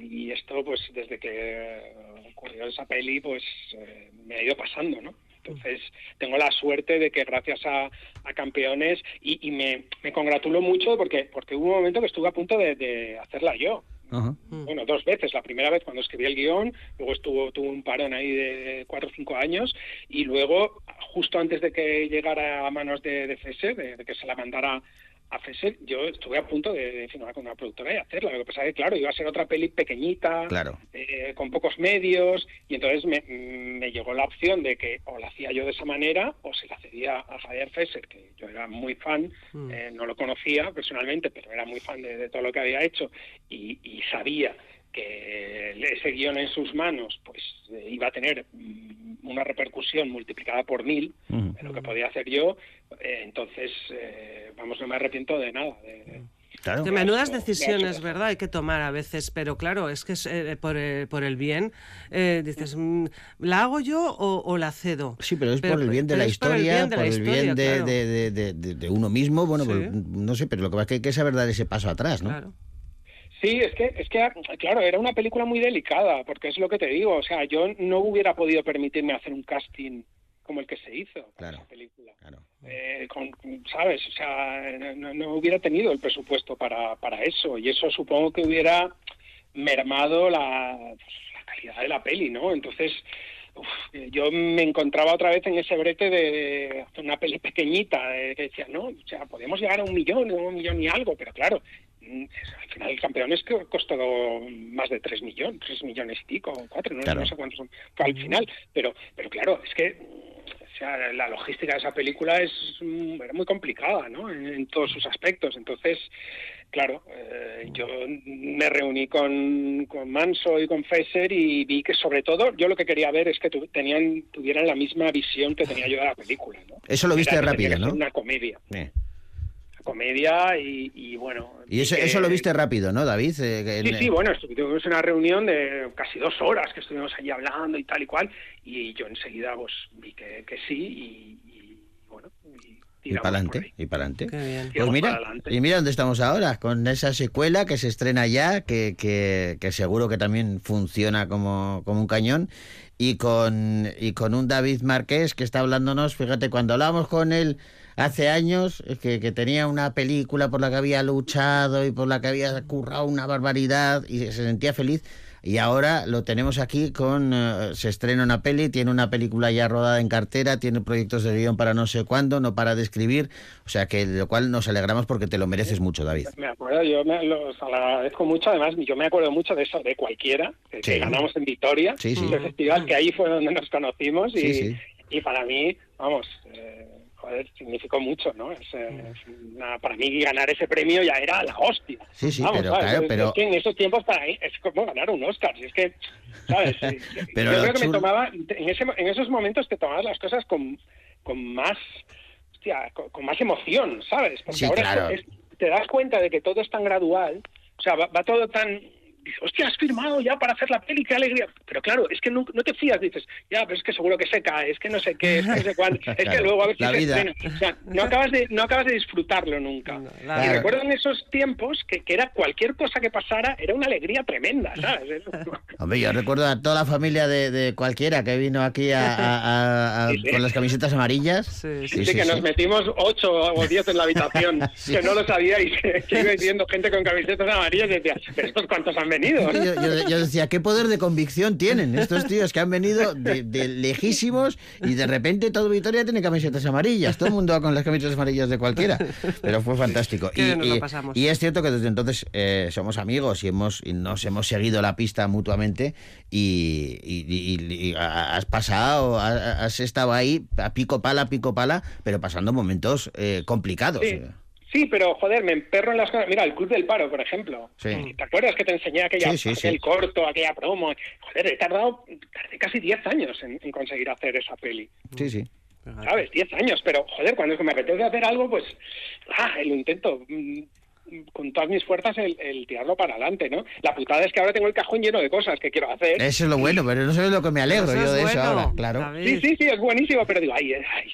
I: Y esto, pues, desde que ocurrió esa peli, pues, eh, me ha ido pasando, ¿no? Entonces, tengo la suerte de que gracias a, a campeones, y, y me, me congratulo mucho porque, porque hubo un momento que estuve a punto de, de hacerla yo. Bueno, dos veces. La primera vez cuando escribí el guion, luego estuvo tuvo un parón ahí de cuatro o cinco años y luego, justo antes de que llegara a manos de, de, de que se la mandara a Fesser, yo estuve a punto de, de firmar con una productora y hacerla. Lo que pasa es que, claro, iba a ser otra peli pequeñita,
A: Claro.
I: eh, con pocos medios, y entonces me, me llegó la opción de que o la hacía yo de esa manera o se la cedía a Javier Fesser, que yo era muy fan, eh, no lo conocía personalmente, pero era muy fan de, de todo lo que había hecho y, y sabía que ese guion en sus manos pues eh, iba a tener mm, una repercusión multiplicada por mil de lo que podía hacer yo, eh, entonces, eh, vamos, no me arrepiento de nada. de-
A: Claro.
B: De menudas decisiones. ¿verdad? Hay que tomar a veces, pero claro, es que es, eh, por, el, por el bien, eh, dices, mm, ¿la hago yo o, o la cedo?
A: Sí, pero es por el bien de la historia, por el bien de, uno mismo. Bueno,
B: Sí.
A: pues, no sé, pero lo que pasa es que hay que saber dar ese paso atrás, ¿no?
B: Claro.
I: Sí, es que, es que, claro, era una película muy delicada, porque es lo que te digo, o sea, yo no hubiera podido permitirme hacer un casting como el que se hizo
A: Claro.
I: esa película.
A: Claro.
I: Eh, con, ¿Sabes? O sea, no, no hubiera tenido el presupuesto para, para eso, y eso supongo que hubiera mermado la, pues, la calidad de la peli, ¿no? Entonces, uf, yo me encontraba otra vez en ese brete de una peli pequeñita, eh, que decía, no, o sea, podemos llegar a un millón, un millón y algo, pero claro, al final el campeón es que costó más de tres millones, tres millones y pico, cuatro, no,
A: Claro.
I: no sé cuántos son al final, pero, pero claro, es que o sea, la logística de esa película es mm, era muy complicada, ¿no? En, en todos sus aspectos. Entonces, claro, eh, yo me reuní con, con Manso y con Fesser y vi que sobre todo yo lo que quería ver es que tu- tenían tuvieran la misma visión que tenía yo de la película, ¿no?
A: Eso lo viste
I: Era
A: rápido, ¿no?
I: Una comedia,
A: Eh.
I: Comedia y, y bueno.
A: Y eso,
I: que-
A: eso lo viste rápido, ¿no, David? Eh,
I: Sí,
A: en-
I: sí, bueno, tuvimos una reunión de casi dos horas que estuvimos allí hablando y tal y cual, y yo enseguida pues vi que, que sí y, y, bueno, y
A: Y
I: tiramos
A: para adelante, y para adelante. Pues mira,
I: para adelante.
A: y mira dónde estamos ahora, con esa secuela que se estrena ya, que, que, que seguro que también funciona como, como un cañón, y con, y con un David Márquez que está hablándonos, fíjate, cuando hablábamos con él hace años, eh, que, que tenía una película por la que había luchado y por la que había currado una barbaridad y se sentía feliz. Y ahora lo tenemos aquí con. eh, se estrena una peli, tiene una película ya rodada en cartera, tiene proyectos de guion para no sé cuándo, no para de escribir. O sea que lo cual nos alegramos porque te lo mereces mucho, David.
I: Me acuerdo, yo me los agradezco mucho, además yo me acuerdo mucho de eso, de cualquiera, que, que
A: Sí.
I: ganamos en Vitoria,
A: Sí, sí.
I: el festival, que ahí fue donde nos conocimos y, y para mí, vamos, eh, joder, significó mucho, ¿no? Es, eh, es una- para mí ganar ese premio ya era la hostia.
A: Sí, sí,
I: Vamos,
A: pero
I: ¿sabes?
A: claro,
I: Es-
A: pero-
I: Es que en esos tiempos para mí es como ganar un Oscar, si es que, ¿sabes?
A: Pero
I: yo creo que me tomaba, en, ese, en esos momentos te tomabas las cosas con, con más, hostia, con, con más emoción, ¿sabes? Porque
A: Sí,
I: ahora
A: claro.
I: es- te das cuenta de que todo es tan gradual, o sea, va, va todo tan... Dices, hostia, has firmado ya para hacer la peli, qué alegría. Pero claro, es que no, no te fías, dices, ya, pero es que seguro que se cae, es que no sé qué, es que no sé cuánto, es que
A: Claro,
I: luego a ver si
A: la
I: se estrena. O sea, no acabas de, no acabas de disfrutarlo nunca. Y
A: Claro.
I: recuerdo en esos tiempos que, que era cualquier cosa que pasara, era una alegría tremenda, ¿sabes?
A: Hombre, yo recuerdo a toda la familia de, de cualquiera que vino aquí a, a- a- a-
I: Sí, sí.
A: con las camisetas amarillas.
B: Sí,
I: Sí, que nos metimos ocho o diez en la habitación,
A: Sí.
I: que no lo sabíais, que, que iba viendo gente con camisetas amarillas y decía, ¿pero estos cuántos han
A: Yo, yo- yo decía, ¿qué poder de convicción tienen estos tíos que han venido de, de lejísimos y de repente todo Vitoria tiene camisetas amarillas? Todo el mundo va con las camisetas amarillas de cualquiera. Pero fue fantástico. Y, es cierto que desde entonces eh, somos amigos y, hemos, y nos hemos seguido la pista mutuamente y, y- y- y has pasado, has, has estado ahí a pico pala, pico pala, pero pasando momentos eh, complicados.
I: Sí. Sí, pero joder, me emperro en las cosas. Mira, el Club del Paro, por ejemplo.
A: Sí.
I: ¿Te acuerdas que te enseñé aquella,
A: Sí, sí, sí.
I: aquel corto, aquella promo? Joder, he tardado tardé casi 10 años en, en conseguir hacer esa peli.
A: Sí, sí.
I: ¿Sabes? 10 años, pero joder, cuando me apetece hacer algo, pues, ah, lo intento. mm, Con todas mis fuerzas el, el tirarlo para adelante, ¿no? La putada es que ahora tengo el cajón lleno de cosas que quiero hacer.
A: Eso es lo bueno, pero no sabes lo que me alegro
B: Eso
A: yo
B: es
A: de eso
B: bueno,
A: ahora, claro.
I: Sí, sí, sí, es buenísimo, pero digo, ay, eh, ay,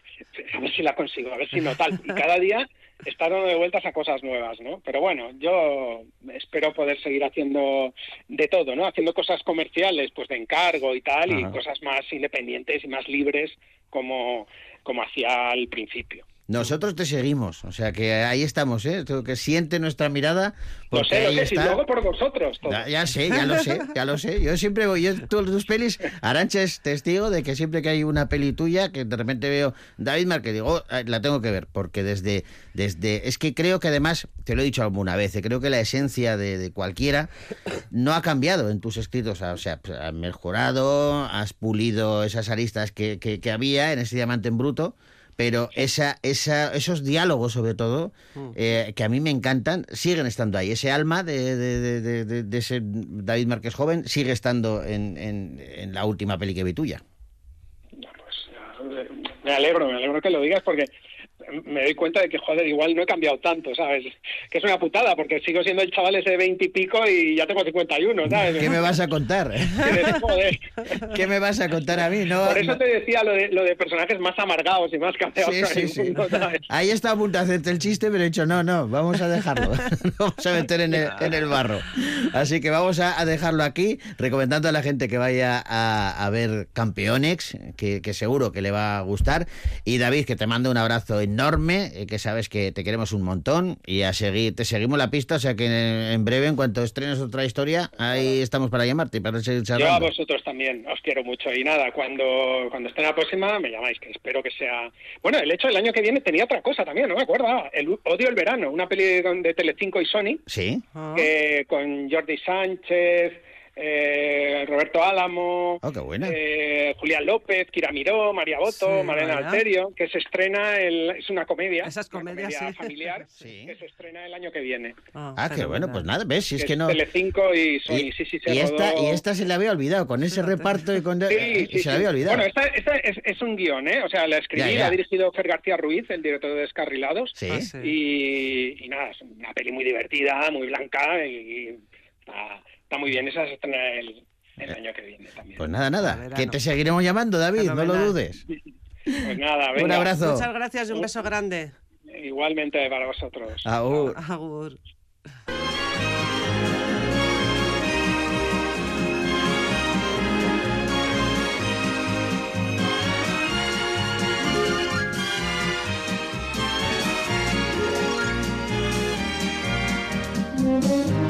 I: a ver si la consigo, a ver si no tal. Y cada día está dando de vueltas a cosas nuevas, ¿no? Pero bueno, yo espero poder seguir haciendo de todo, ¿no? Haciendo cosas comerciales, pues de encargo y tal, y cosas más independientes y más libres como, como hacía al principio.
A: Nosotros te seguimos, o sea que ahí estamos, ¿eh? Que siente nuestra mirada,
I: Lo sé, lo
A: ahí
I: si
A: está.
I: luego por vosotros.
A: Ya, ya sé, ya lo sé, ya lo sé. Yo siempre voy, yo todas tus pelis, Arancha es testigo de que siempre que hay una peli tuya, que de repente veo David Márquez, digo, "Oh, la tengo que ver, porque desde, desde, es que creo que además, te lo he dicho alguna vez, eh, creo que la esencia de, de cualquiera no ha cambiado en tus escritos, o sea, pues, has mejorado, has pulido esas aristas que, que- que había en ese diamante en bruto. Pero esa, esa, esos diálogos, sobre todo, eh, que a mí me encantan, siguen estando ahí. Ese alma de, de- de- de- de- de ese David Márquez joven sigue estando en, en- en la última peli que vi tuya.
I: Me alegro, me alegro que lo digas porque me doy cuenta de que, joder, igual no he cambiado tanto, ¿sabes? Que es una putada porque sigo siendo el chaval ese de 20 y pico y ya tengo 51, ¿sabes?
A: ¿Qué me vas a contar? ¿Qué me vas a contar a mí? No,
I: Por eso
A: no-
I: te decía lo de, lo de personajes más amargados y más cambiados
A: Sí, sí, sí.
I: mundo, ¿sabes?
A: Ahí está a punto de hacerte el chiste, pero he dicho, no, no, vamos a dejarlo. Lo vamos a meter en el, en el barro. Así que vamos a, a dejarlo aquí, recomendando a la gente que vaya a, a ver Campeonex, que, que seguro que le va a gustar. Y David, que te mando un abrazo enorme, eh, que sabes que te queremos un montón. Y a seguir, te seguimos la pista, o sea que en, breve, en cuanto estrenes otra historia, ahí estamos para llamarte y para seguir
I: Yo a
A: charlando.
I: vosotros también, os quiero mucho. Y nada, cuando, cuando esté la próxima, me llamáis, que espero que sea... Bueno, el hecho del año que viene tenía otra cosa también, no me acuerdo. El Odio el Verano, una peli de Telecinco y Sony,
A: Sí.
I: que con Jordi Sánchez, eh, Roberto Álamo,
A: Oh, qué buena.
I: eh, Julián López, Kira Miró, María Boto,
B: Sí,
I: Malena
B: vaya.
I: Alterio, que se estrena, el, es una comedia,
B: Esa es
I: una
B: comedia, sí.
I: familiar,
A: Sí.
I: que se estrena el año que viene.
A: Ah, qué bueno, pues nada, ves, si es
I: Que
A: que no...
I: Telecinco y Sony, sí, sí, se
A: y esta, y se le había olvidado, con ese reparto y con...
I: Sí,
A: eh,
I: sí,
A: se le había
I: sí.
A: olvidado.
I: Bueno, esta, esta es, es un guion, ¿eh? O sea, la escribí,
A: Ya, ya.
I: la ha dirigido Fer García Ruiz, el director de Descarrilados.
A: Sí.
B: Ah, sí.
I: Y, y nada, es una peli muy divertida, muy blanca y, y está, está muy bien. Esa se estrena el, el año que viene también.
A: Pues nada, nada, que te seguiremos llamando, David, no lo dudes.
I: Pues nada, venga.
A: Un abrazo.
B: Muchas gracias y un beso grande.
I: Igualmente para vosotros.
A: Agur.
B: Agur.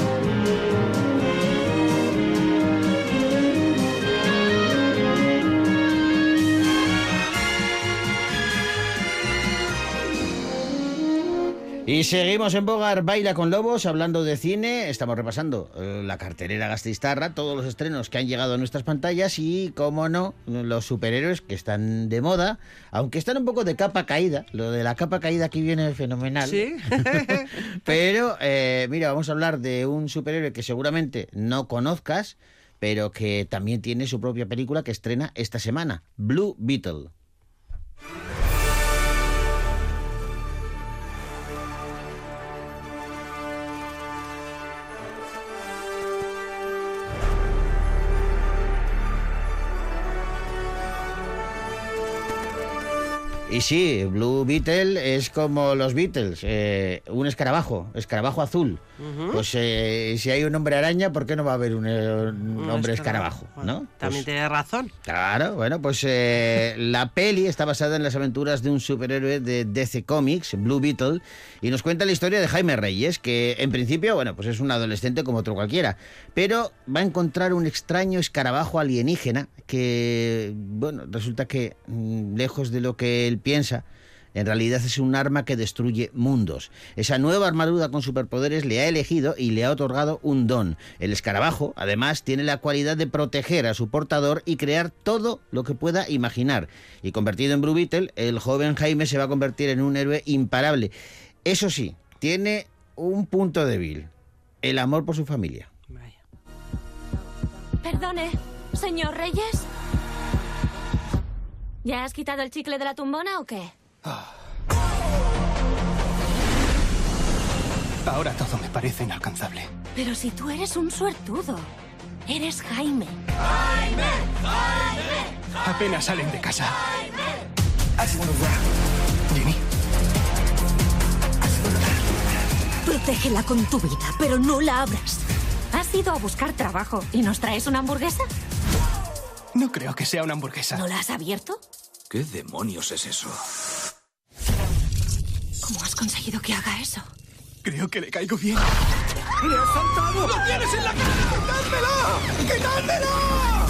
A: Y seguimos en Bogar Baila con Lobos, hablando de cine. Estamos repasando eh, la cartelera gastistarra, todos los estrenos que han llegado a nuestras pantallas y, como no, los superhéroes que están de moda, aunque están un poco de capa caída. Lo de la capa caída aquí viene fenomenal.
B: Sí.
A: Pero, eh, mira, vamos a hablar de un superhéroe que seguramente no conozcas, pero que también tiene su propia película que estrena esta semana, Blue Beetle. Sí, Blue Beetle es como los Beatles, eh, un escarabajo, escarabajo azul. Pues eh, si hay un hombre araña, ¿por qué no va a haber un, eh, un
B: Un
A: hombre
B: escarabajo.
A: escarabajo? ¿no?
B: También
A: Pues-
B: tiene razón.
A: Claro, bueno, pues eh, la peli está basada en las aventuras de un superhéroe de DC Comics, Blue Beetle, y nos cuenta la historia de Jaime Reyes, que en principio, bueno, pues es un adolescente como otro cualquiera, pero va a encontrar un extraño escarabajo alienígena que, bueno, resulta que mm, lejos de lo que él piensa, en realidad es un arma que destruye mundos. Esa nueva armadura con superpoderes le ha elegido y le ha otorgado un don. El escarabajo, además, tiene la cualidad de proteger a su portador y crear todo lo que pueda imaginar. Y convertido en Blue Beetle, el joven Jaime se va a convertir en un héroe imparable. Eso sí, tiene un punto débil. El amor por su familia.
J: Perdone, señor Reyes. ¿Ya has quitado el chicle de la tumbona o qué?
K: Ahora todo me parece inalcanzable.
J: Pero si tú eres un suertudo. Eres Jaime.
K: Apenas salen de casa. Jenny,
J: Protégela con tu vida, pero no la abras. Has ido a buscar trabajo y nos traes una hamburguesa.
K: no creo que sea una hamburguesa.
J: ¿No la has abierto?
L: ¿Qué demonios es eso?
J: ¿Cómo has conseguido que haga eso?
K: Creo que le caigo bien. ¡Le has saltado! ¡Lo tienes en la cara! ¡Quitádmela! ¡Quitádmela!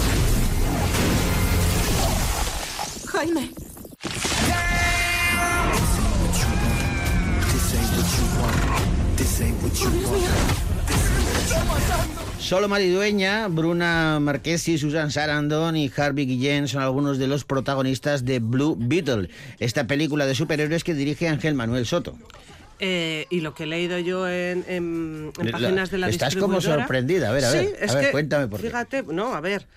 J: Jaime.
A: Solo Maridueña, Bruna Marquesi, Susan Sarandon y Harvey Guillén son algunos de los protagonistas de Blue Beetle, esta película de superhéroes que dirige Ángel Manuel Soto.
B: Eh, y lo que he leído yo en, en- en
A: La-
B: páginas de la
A: estás como
B: distribuidora-
A: sorprendida. A ver, a ver, a ver,
B: que,
A: cuéntame por qué.
B: Fíjate, no, a ver.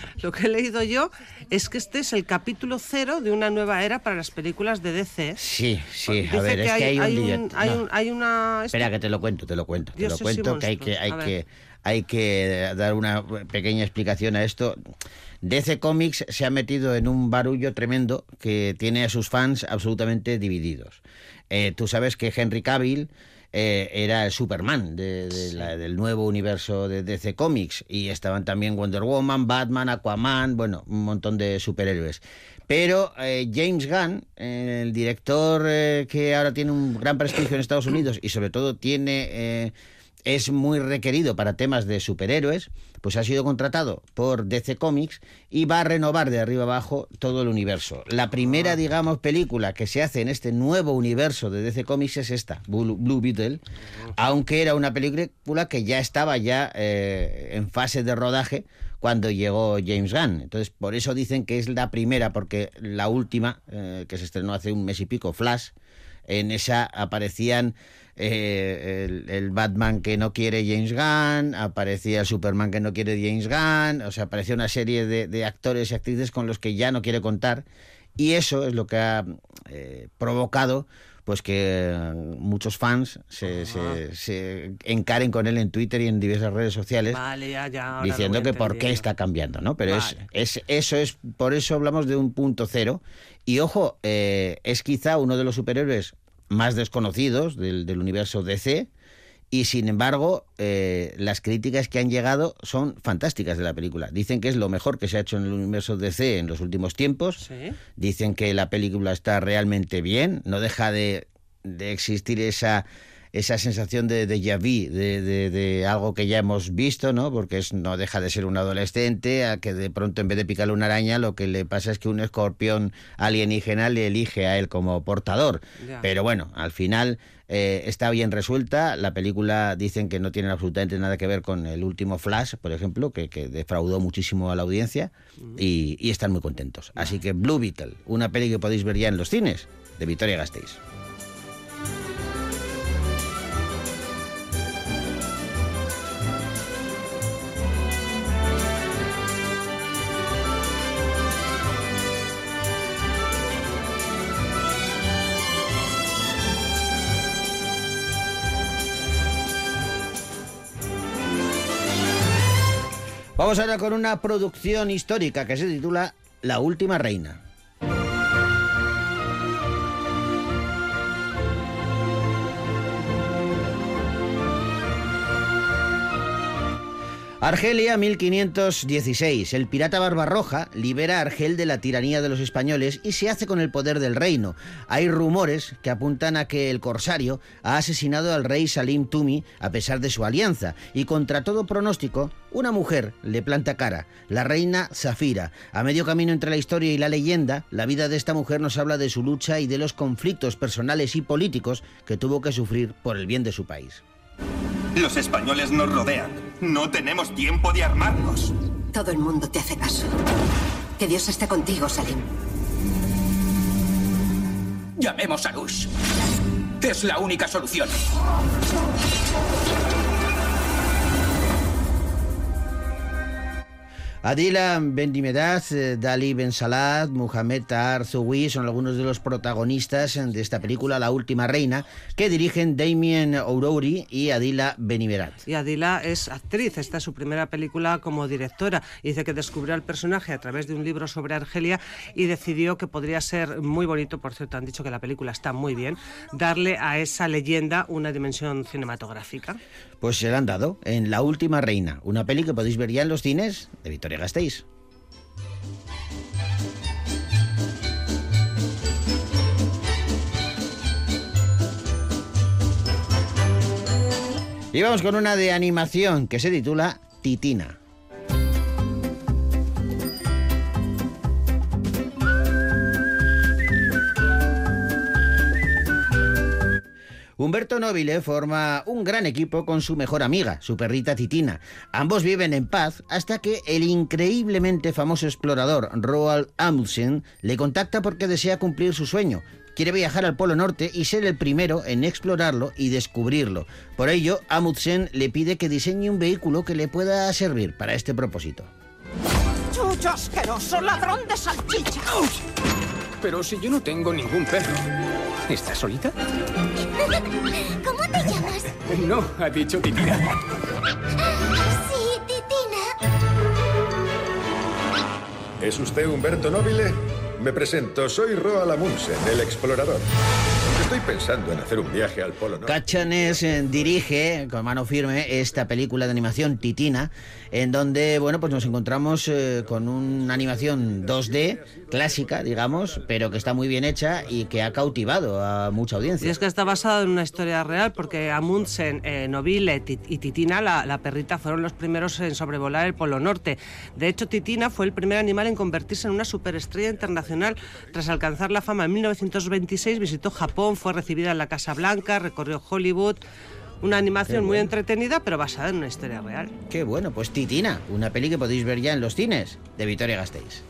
B: Lo que he leído yo es que este es el capítulo cero de una nueva era para las películas de DC.
A: Sí, sí,
B: Dice
A: a ver, es que hay, un lío.
B: hay,
A: No.
B: un- hay una...
A: Espera que te lo cuento, te lo cuento, te lo cuento que hay que hay que hay que dar una pequeña explicación a esto. DC Comics se ha metido en un barullo tremendo que tiene a sus fans absolutamente divididos. Eh, tú sabes que Henry Cavill eh, era el Superman de- de la- del nuevo universo de DC Comics y estaban también Wonder Woman, Batman, Aquaman, bueno, un montón de superhéroes. Pero eh, James Gunn, eh, el director que ahora tiene un gran prestigio en Estados Unidos y sobre todo tiene es muy requerido para temas de superhéroes, pues ha sido contratado por DC Comics y va a renovar de arriba abajo todo el universo. La primera, digamos, película que se hace en este nuevo universo de DC Comics es esta, Blue, Blue Beetle, aunque era una película que ya estaba ya eh, en fase de rodaje cuando llegó James Gunn. Entonces, por eso dicen que es la primera, porque la última, eh, que se estrenó hace un mes y pico, Flash, en esa aparecían eh, el, Batman que no quiere James Gunn, aparecía el Superman que no quiere James Gunn, o sea, aparecía una serie de, de actores y actrices con los que ya no quiere contar, y eso es lo que ha eh, provocado pues que eh, muchos fans se, se- se encaren con él en Twitter y en diversas redes sociales
B: Vale, ya, ya. ahora lo
A: diciendo que por qué está cambiando, ¿no? Pero es- es, eso es, por eso hablamos de un punto cero. Y ojo, eh, es quizá uno de los superhéroes más desconocidos del, del universo DC. Y sin embargo, eh, las críticas que han llegado son fantásticas de la película. Dicen que es lo mejor que se ha hecho en el universo DC en los últimos tiempos. Dicen que la película está realmente bien, no deja de, de existir esa, esa sensación de déjà vu, de, de- de algo que ya hemos visto, ¿no? Porque es, no deja de ser un adolescente a que de pronto en vez de picarle una araña, lo que le pasa es que un escorpión alienígena le elige a él como portador.
M: Ya.
A: Pero bueno, al final eh, está bien resuelta. La película dicen que no tiene absolutamente nada que ver con el último Flash, por ejemplo, que, que defraudó muchísimo a la audiencia y, y están muy contentos. Así que Blue Beetle, una peli que podéis ver ya en los cines de Victoria Gasteiz. Vamos ahora con una producción histórica que se titula La Última Reina. Argelia 1516. El pirata Barbarroja libera a Argel de la tiranía de los españoles y se hace con el poder del reino. Hay rumores que apuntan a que el corsario ha asesinado al rey Salim Tumi a pesar de su alianza y contra todo pronóstico, una mujer le planta cara, la reina Zafira. A medio camino entre la historia y la leyenda, la vida de esta mujer nos habla de su lucha y de los conflictos personales y políticos que tuvo que sufrir por el bien de su país.
M: Los españoles nos rodean. No tenemos tiempo de armarnos.
N: Todo el mundo te hace caso. Que Dios esté contigo, Salim.
L: Llamemos a Lush. Es la única solución.
A: Adila Bendimedad, eh, Dali Ben Salat, Muhammad Tahar Zoui son algunos de los protagonistas de esta película La Última Reina, que dirigen Damien O'Rourke y Adila Benimerat.
B: Y Adila es actriz, esta es su primera película como directora. Dice que descubrió al personaje a través de un libro sobre Argelia y decidió que podría ser muy bonito, por cierto, han dicho que la película está muy bien, darle a esa leyenda una dimensión cinematográfica.
A: Pues se la han dado en La Última Reina, una peli que podéis ver ya en los cines de Victoria Gasteiz. Y vamos con una de animación que se titula Titina. Humberto Nobile forma un gran equipo con su mejor amiga, su perrita Titina. Ambos viven en paz hasta que el increíblemente famoso explorador Roald Amundsen le contacta porque desea cumplir su sueño. Quiere viajar al Polo Norte y ser el primero en explorarlo y descubrirlo. Por ello, Amundsen le pide que diseñe un vehículo que le pueda servir para este propósito.
K: ¡Chucho asqueroso, ladrón de salchicha!
O: Pero si yo no tengo ningún perro. ¿Estás solita?
P: ¿Cómo te llamas?
O: No, ha dicho Titina.
P: Sí, Titina.
Q: ¿Es usted Humberto Nobile? Me presento, soy Roald Amundsen, el explorador. Estoy pensando en hacer un viaje al Polo Norte.
A: Cachanes eh, dirige con mano firme esta película de animación Titina, en donde bueno pues nos encontramos eh, con una animación 2D clásica, digamos, pero que está muy bien hecha y que ha cautivado a mucha
B: Y
A: audiencia.
B: es que está basado en una historia real porque Amundsen, eh, y Titina, la, la perrita, fueron los primeros en sobrevolar el Polo Norte. De hecho, Titina fue el primer animal en convertirse en una superestrella internacional. Tras alcanzar la fama en 1926, visitó Japón, fue recibida en la Casa Blanca, recorrió Hollywood. Una animación muy entretenida, pero basada en una historia real.
A: Qué bueno, pues Titina, una peli que podéis ver ya en los cines de Victoria Gasteiz.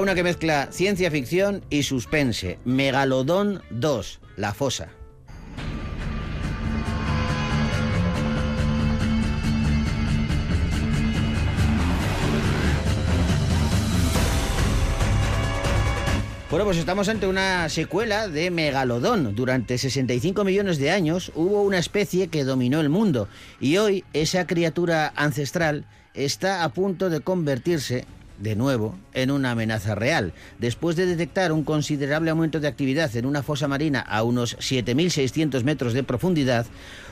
A: Una que mezcla ciencia ficción y suspense. Megalodón 2, La Fosa. Bueno, pues estamos ante una secuela de Megalodón. Durante 65 millones de años hubo una especie que dominó el mundo y hoy esa criatura ancestral está a punto de convertirse de nuevo en una amenaza real. Después de detectar un considerable aumento de actividad en una fosa marina a unos 7.600 metros de profundidad,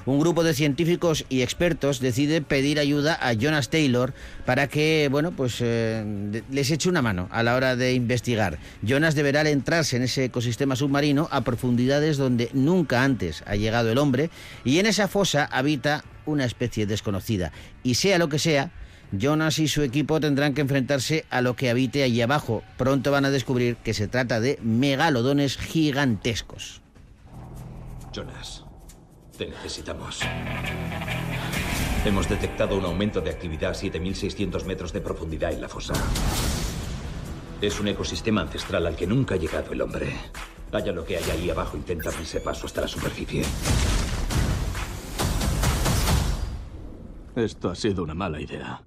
A: un grupo de científicos y expertos decide pedir ayuda a Jonas Taylor para que, bueno, pues eh, les eche una mano a la hora de investigar. Jonas deberá adentrarse en ese ecosistema submarino a profundidades donde nunca antes ha llegado el hombre y en esa fosa habita una especie desconocida. Y sea lo que sea, Jonas y su equipo tendrán que enfrentarse a lo que habite allí abajo. Pronto van a descubrir que se trata de megalodones gigantescos.
L: Jonas, te necesitamos. Hemos detectado un aumento de actividad a 7.600 metros de profundidad en la fosa. Es un ecosistema ancestral al que nunca ha llegado el hombre. Haya lo que haya ahí abajo, intenta abrirse paso hasta la superficie.
R: Esto ha sido una mala idea.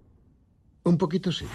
E: Un poquito sí.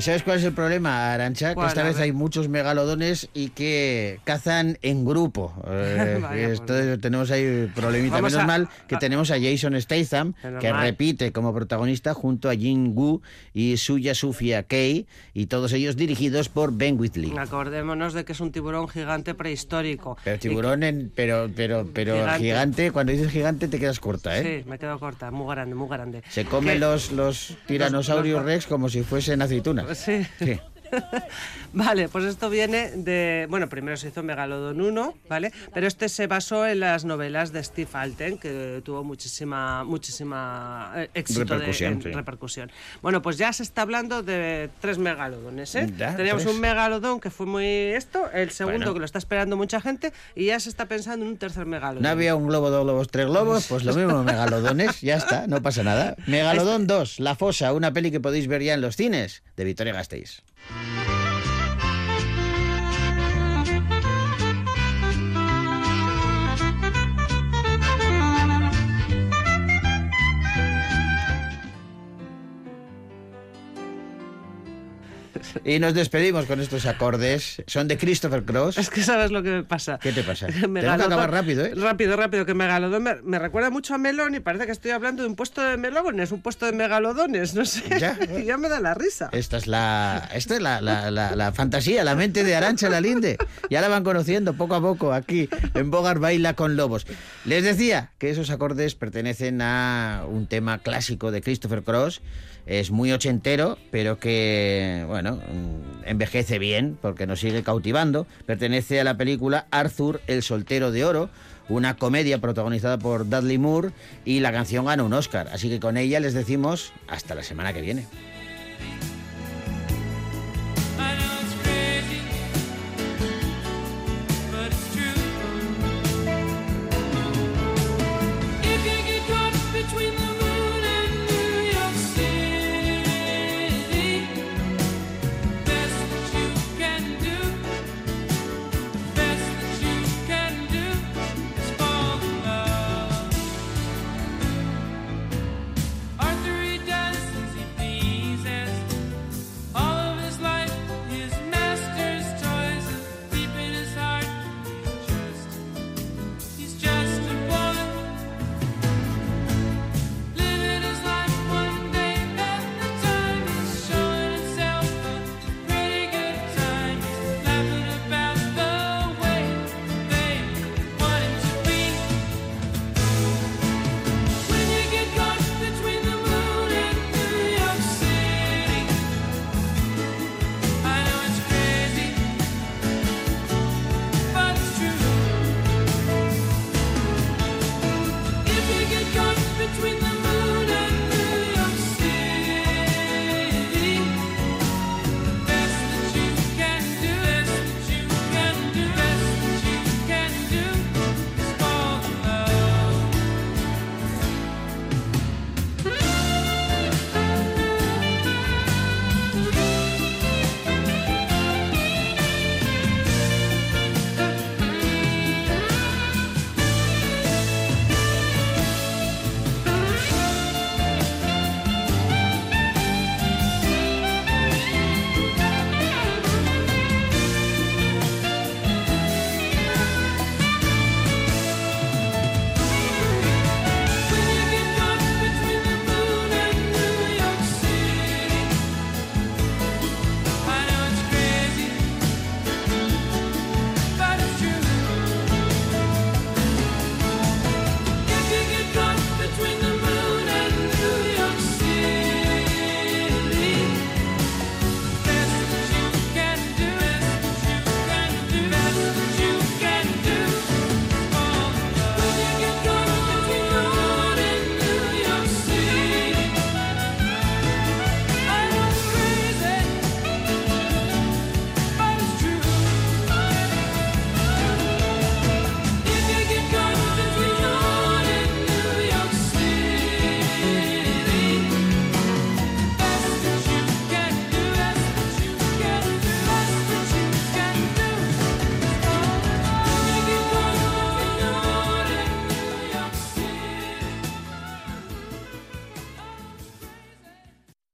A: ¿Sabes cuál es el problema, Arancha? Que esta vez hay muchos megalodones y que cazan en grupo. Eh,
B: pues.
A: tenemos ahí problemita.
B: Vamos
A: Menos
B: a-
A: mal que
B: a-
A: tenemos a Jason Statham, que repite como protagonista junto a Jin Gu y Suya Sufia Kei, y todos ellos dirigidos por Ben Whitley.
B: Acordémonos de que es un tiburón gigante prehistórico.
A: Pero tiburón, en, pero, pero, pero
B: Gigante.
A: gigante. cuando dices gigante te quedas corta, ¿eh?
B: Sí, me quedo corta, muy grande, muy grande.
A: Se come
B: Que-
A: los, los tiranosaurios
B: los-
A: rex como si fuesen aceitunas.
B: Sí. Vale, pues esto viene de. Bueno, primero se hizo Megalodon 1, ¿vale? Pero este se basó en las novelas de Steve Alten, que tuvo muchísima, muchísima eh, éxito de-
A: Repercusión,
B: en
A: sí.
B: repercusión. Bueno, pues ya se está hablando de tres megalodones, ¿eh?
A: Ya,
B: Teníamos
A: tres.
B: un megalodón que fue muy esto, el segundo
A: Bueno.
B: que lo está esperando mucha gente, y ya se está pensando en un tercer megalodon.
A: No había un globo, dos globos, tres globos, pues lo mismo, megalodones, ya está, no pasa nada. Megalodón 2, La Fosa, una peli que podéis ver ya en los cines, de Victoria Gasteiz. Bye. Y nos despedimos con estos acordes. Son de Christopher Cross.
B: Es que sabes lo que me pasa.
A: ¿Qué te pasa? Tenemos que
B: Megalodón-
A: acabar rápido, ¿eh?
B: Rápido, rápido, que Megalodón me, me recuerda mucho a Melón y parece que estoy hablando de un puesto de melones, un puesto de megalodones, no sé.
A: Ya.
B: y ya me da la risa.
A: Esta es la, esta es la, la- la- la fantasía, la mente de Arancha Lalinde. Ya la van conociendo poco a poco aquí en Bogar Baila con Lobos. Les decía que esos acordes pertenecen a un tema clásico de Christopher Cross. Es muy ochentero, pero que, bueno, mm, envejece bien porque nos sigue cautivando. Pertenece a la película Arthur, el soltero de oro, una comedia protagonizada por Dudley Moore y la canción gana un Oscar. Así que con ella les decimos hasta la semana que viene.